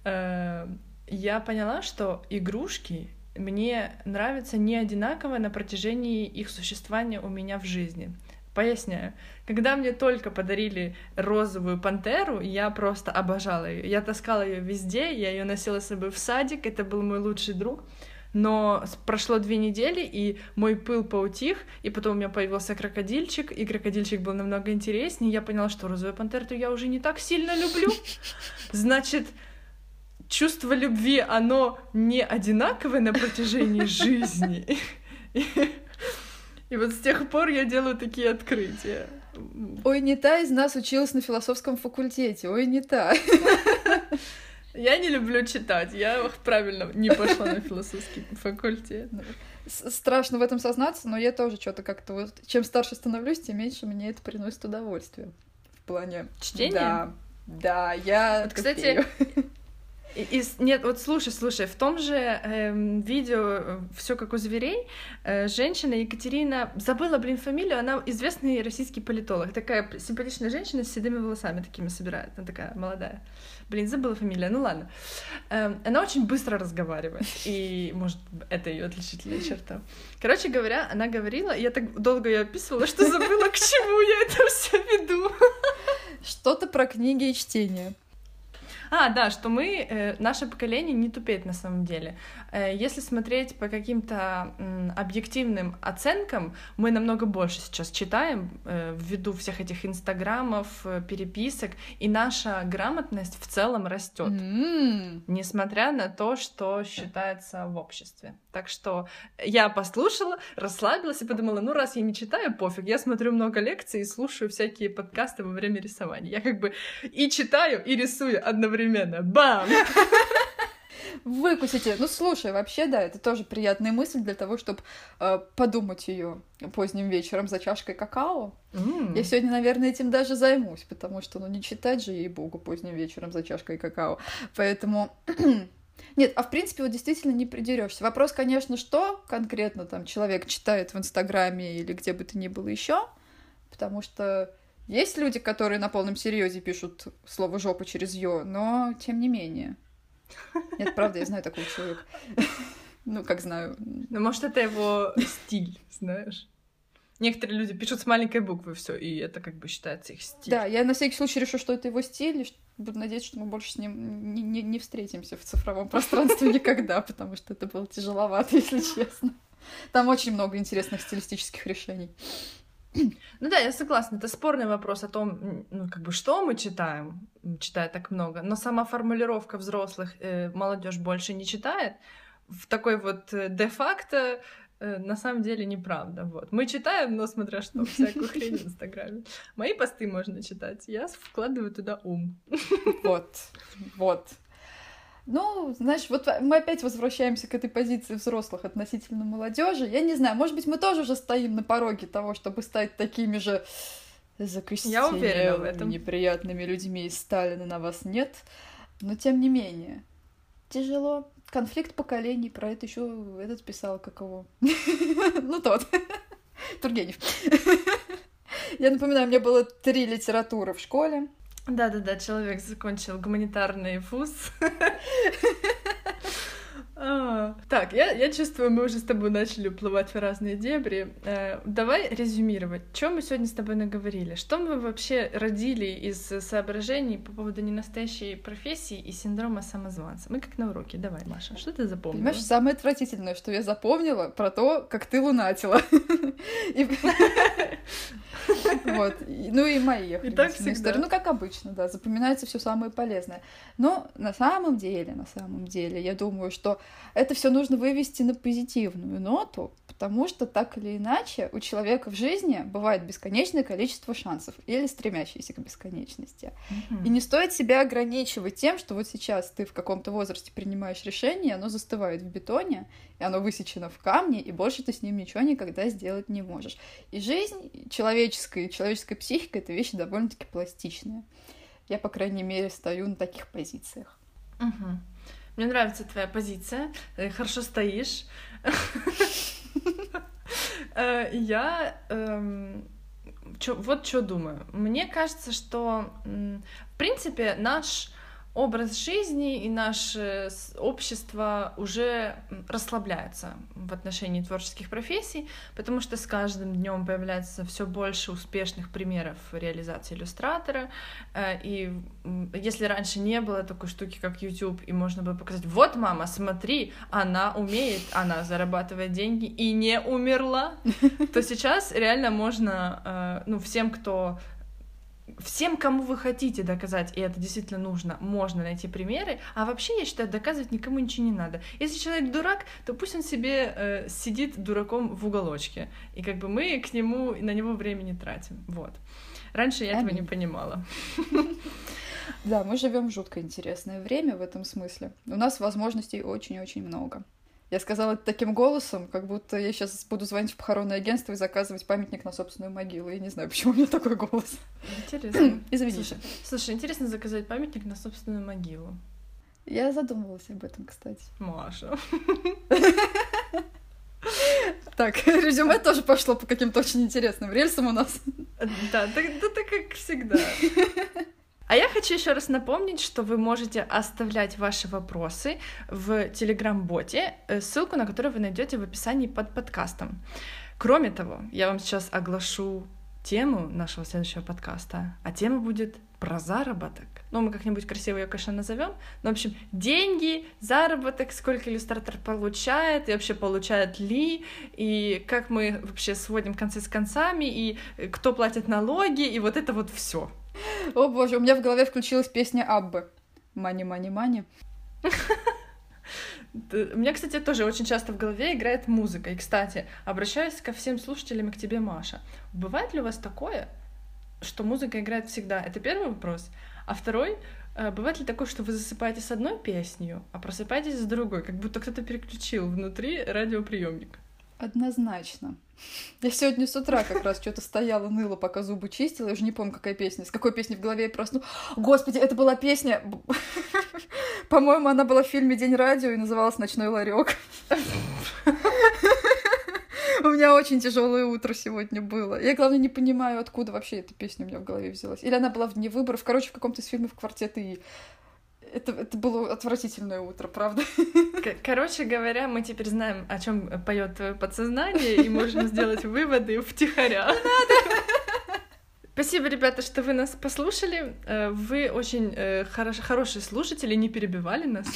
э, я поняла, что игрушки мне нравятся не одинаково на протяжении их существования у меня в жизни. Поясняю. Когда мне только подарили розовую пантеру, я просто обожала ее. Я таскала ее везде, я ее носила с собой в садик, это был мой лучший друг. Но прошло две недели, и мой пыл поутих, и потом у меня появился крокодильчик, и крокодильчик был намного интереснее. Я поняла, что розовую пантеру я уже не так сильно люблю. Значит, чувство любви, оно не одинаковое на протяжении жизни. И, вот с тех пор я делаю такие открытия. Ой, не та из нас училась на философском факультете. Ой, не та. Я не люблю читать, я правильно не пошла на философский факультет. Страшно в этом сознаться, но я тоже что-то как-то вот... Чем старше становлюсь, тем меньше мне это приносит удовольствие. В плане... Чтение? Да, да, я... Вот, кстати. И- и нет, вот слушай, слушай, в том же эм, видео все как у зверей э, женщина Екатерина забыла, блин, фамилию, она известный российский политолог, такая симпатичная женщина с седыми волосами такими собирает, она такая молодая. Блин, забыла фамилию, ну ладно. Эм, она очень быстро разговаривает, и, может, это ее отличительная черта. Короче говоря, она говорила, я так долго ее описывала, что забыла, к чему я это все веду. Что-то про книги и чтение. А, да, что мы, э, наше поколение не тупеет на самом деле. Э, если смотреть по каким-то объективным оценкам, мы намного больше сейчас читаем э, ввиду всех этих инстаграмов, э, переписок, и наша грамотность в целом растет. М, Несмотря на то, что считается в обществе. Так что я послушала, расслабилась и подумала, ну раз я не читаю, пофиг, я смотрю много лекций и слушаю всякие подкасты во время рисования. Я как бы и читаю, и рисую одновременно. Бам! Выкусите. Ну, слушай, вообще, да, это тоже приятная мысль для того, чтобы подумать ее поздним вечером за чашкой какао. М. Я сегодня, наверное, этим даже займусь, потому что, ну, не читать же, ей-богу, поздним вечером за чашкой какао. Поэтому... Нет, а в принципе, вот действительно не придерешься. Вопрос, конечно, что конкретно там человек читает в Инстаграме или где бы то ни было еще, потому что есть люди, которые на полном серьезе пишут слово жопа через ё, но тем не менее. Нет, правда, я знаю такого человека. Ну, как знаю. Ну, может, это его стиль, знаешь? Некоторые люди пишут с маленькой буквы все, и это как бы считается их стиль. Да, я на всякий случай решу, что это его стиль, буду надеяться, что мы больше с ним не, не- не встретимся в цифровом пространстве никогда, потому что это было тяжеловато, если честно. Там очень много интересных стилистических решений. Ну да, я согласна. Это спорный вопрос о том, ну, как бы, что мы читаем, читая так много. Но сама формулировка взрослых э, молодежь больше не читает, в такой вот э, де-факто э, на самом деле неправда. Вот. Мы читаем, но смотря что, всякую хрень в Инстаграме. Мои посты можно читать. Я вкладываю туда ум. Вот, вот. Ну, знаешь, вот мы опять возвращаемся к этой позиции взрослых относительно молодежи. Я не знаю, может быть, мы тоже уже стоим на пороге того, чтобы стать такими же этом. неприятными людьми из Сталина на вас нет. Но тем не менее, тяжело. Конфликт поколений, про это еще этот писал, как его. Ну, тот. Тургенев. Я напоминаю, у меня было три литературы в школе. Да-да-да, человек закончил гуманитарный вуз. А, Так, я, я чувствую, мы уже с тобой начали уплывать в разные дебри. Э, Давай резюмировать. Чем мы сегодня с тобой наговорили? Что мы вообще родили из соображений по поводу ненастоящей профессии и синдрома самозванца? Мы как на уроке. Давай, Маша, что ты запомнила? Понимаешь, самое отвратительное, что я запомнила про то, как ты лунатила. Вот. Ну и мои И так всегда. Ну, как обычно, да, запоминается все самое полезное. Но на самом деле, на самом деле, я думаю, что это все нужно вывести на позитивную ноту, потому что так или иначе у человека в жизни бывает бесконечное количество шансов или стремящиеся к бесконечности. Мгм. И не стоит себя ограничивать тем, что вот сейчас ты в каком-то возрасте принимаешь решение, оно застывает в бетоне, и оно высечено в камне, и больше ты с ним ничего никогда сделать не можешь. И жизнь человеческая, и человеческая психика — это вещи довольно-таки пластичные. Я, по крайней мере, стою на таких позициях. Мгм. Мне нравится твоя позиция. э, Хорошо стоишь. Э, Я эм, вот что думаю. Мне кажется, что в принципе наш образ жизни и наше с- общество уже расслабляется в отношении творческих профессий, потому что с каждым днем появляется все больше успешных примеров реализации иллюстратора. Э, И если раньше не было такой штуки, как YouTube, и можно было показать, вот мама, смотри, она умеет, она зарабатывает деньги и не умерла, то сейчас реально можно, э, ну, всем, кто Всем, кому вы хотите доказать, и это действительно нужно, можно найти примеры. А вообще, я считаю, доказывать никому ничего не надо. Если человек дурак, то пусть он себе э, сидит дураком в уголочке. И как бы мы к нему, на него времени тратим. Вот. Раньше я этого не Аминь. понимала. Да, мы живем в жутко интересное время в этом смысле. У нас возможностей очень-очень много. Я сказала это таким голосом, как будто я сейчас буду звонить в похоронное агентство и заказывать памятник на собственную могилу. Я не знаю, почему у меня такой голос. Интересно. Извините. Слушай, слушай, интересно заказать памятник на собственную могилу. Я задумывалась об этом, кстати. Маша. Так, резюме тоже пошло по каким-то очень интересным рельсам у нас. Да, да, так как всегда. А я хочу еще раз напомнить, что вы можете оставлять ваши вопросы в Телеграм-боте, э, ссылку на который вы найдете в описании под подкастом. Кроме того, я вам сейчас оглашу тему нашего следующего подкаста, а тема будет про заработок. Ну, мы как-нибудь красиво ее, конечно, назовем. Но, в общем, деньги, заработок, сколько иллюстратор получает, и вообще получает ли, и как мы вообще сводим концы с концами, и э, кто платит налоги, и вот это вот все. О боже, у меня в голове включилась песня Аббы. Мани, мани, мани. У меня, кстати, тоже очень часто в голове играет музыка. И, кстати, обращаюсь ко всем слушателям и к тебе, Маша. Бывает ли у вас такое, что музыка играет всегда? Это первый вопрос. А второй, э, бывает ли такое, что вы засыпаете с одной песней, а просыпаетесь с другой, как будто кто-то переключил внутри радиоприемник? Однозначно. Я сегодня с утра как раз что-то стояла, ныла, пока зубы чистила. Я уже не помню, какая песня. С какой песни в голове я проснулась. Господи, это была песня... По-моему, она была в фильме «День радио» и называлась «Ночной ларек». У меня очень тяжелое утро сегодня было. Я, главное, не понимаю, откуда вообще эта песня у меня в голове взялась. Или она была в дне выборов. Короче, в каком-то из фильмов «Квартет И». Это, это было отвратительное утро, правда? Короче говоря, мы теперь знаем, о чем поет твое подсознание, и можем сделать выводы втихаря. Спасибо, ребята, что вы нас послушали. Э, Вы очень э, хорош- хорошие слушатели, не перебивали нас.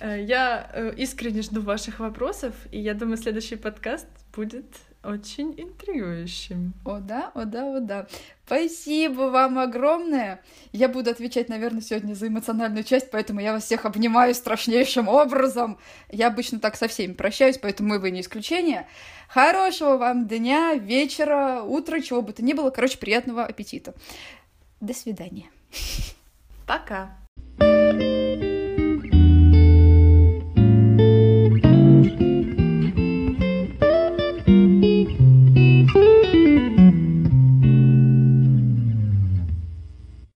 Э, Я искренне жду ваших вопросов, и я думаю, следующий подкаст будет очень интригующим. О да, о да, о да. Спасибо вам огромное. Я буду отвечать, наверное, сегодня за эмоциональную часть, поэтому я вас всех обнимаю страшнейшим образом. Я обычно так со всеми прощаюсь, поэтому и вы не исключение. Хорошего вам дня, вечера, утра, чего бы то ни было. Короче, приятного аппетита. До свидания. Пока!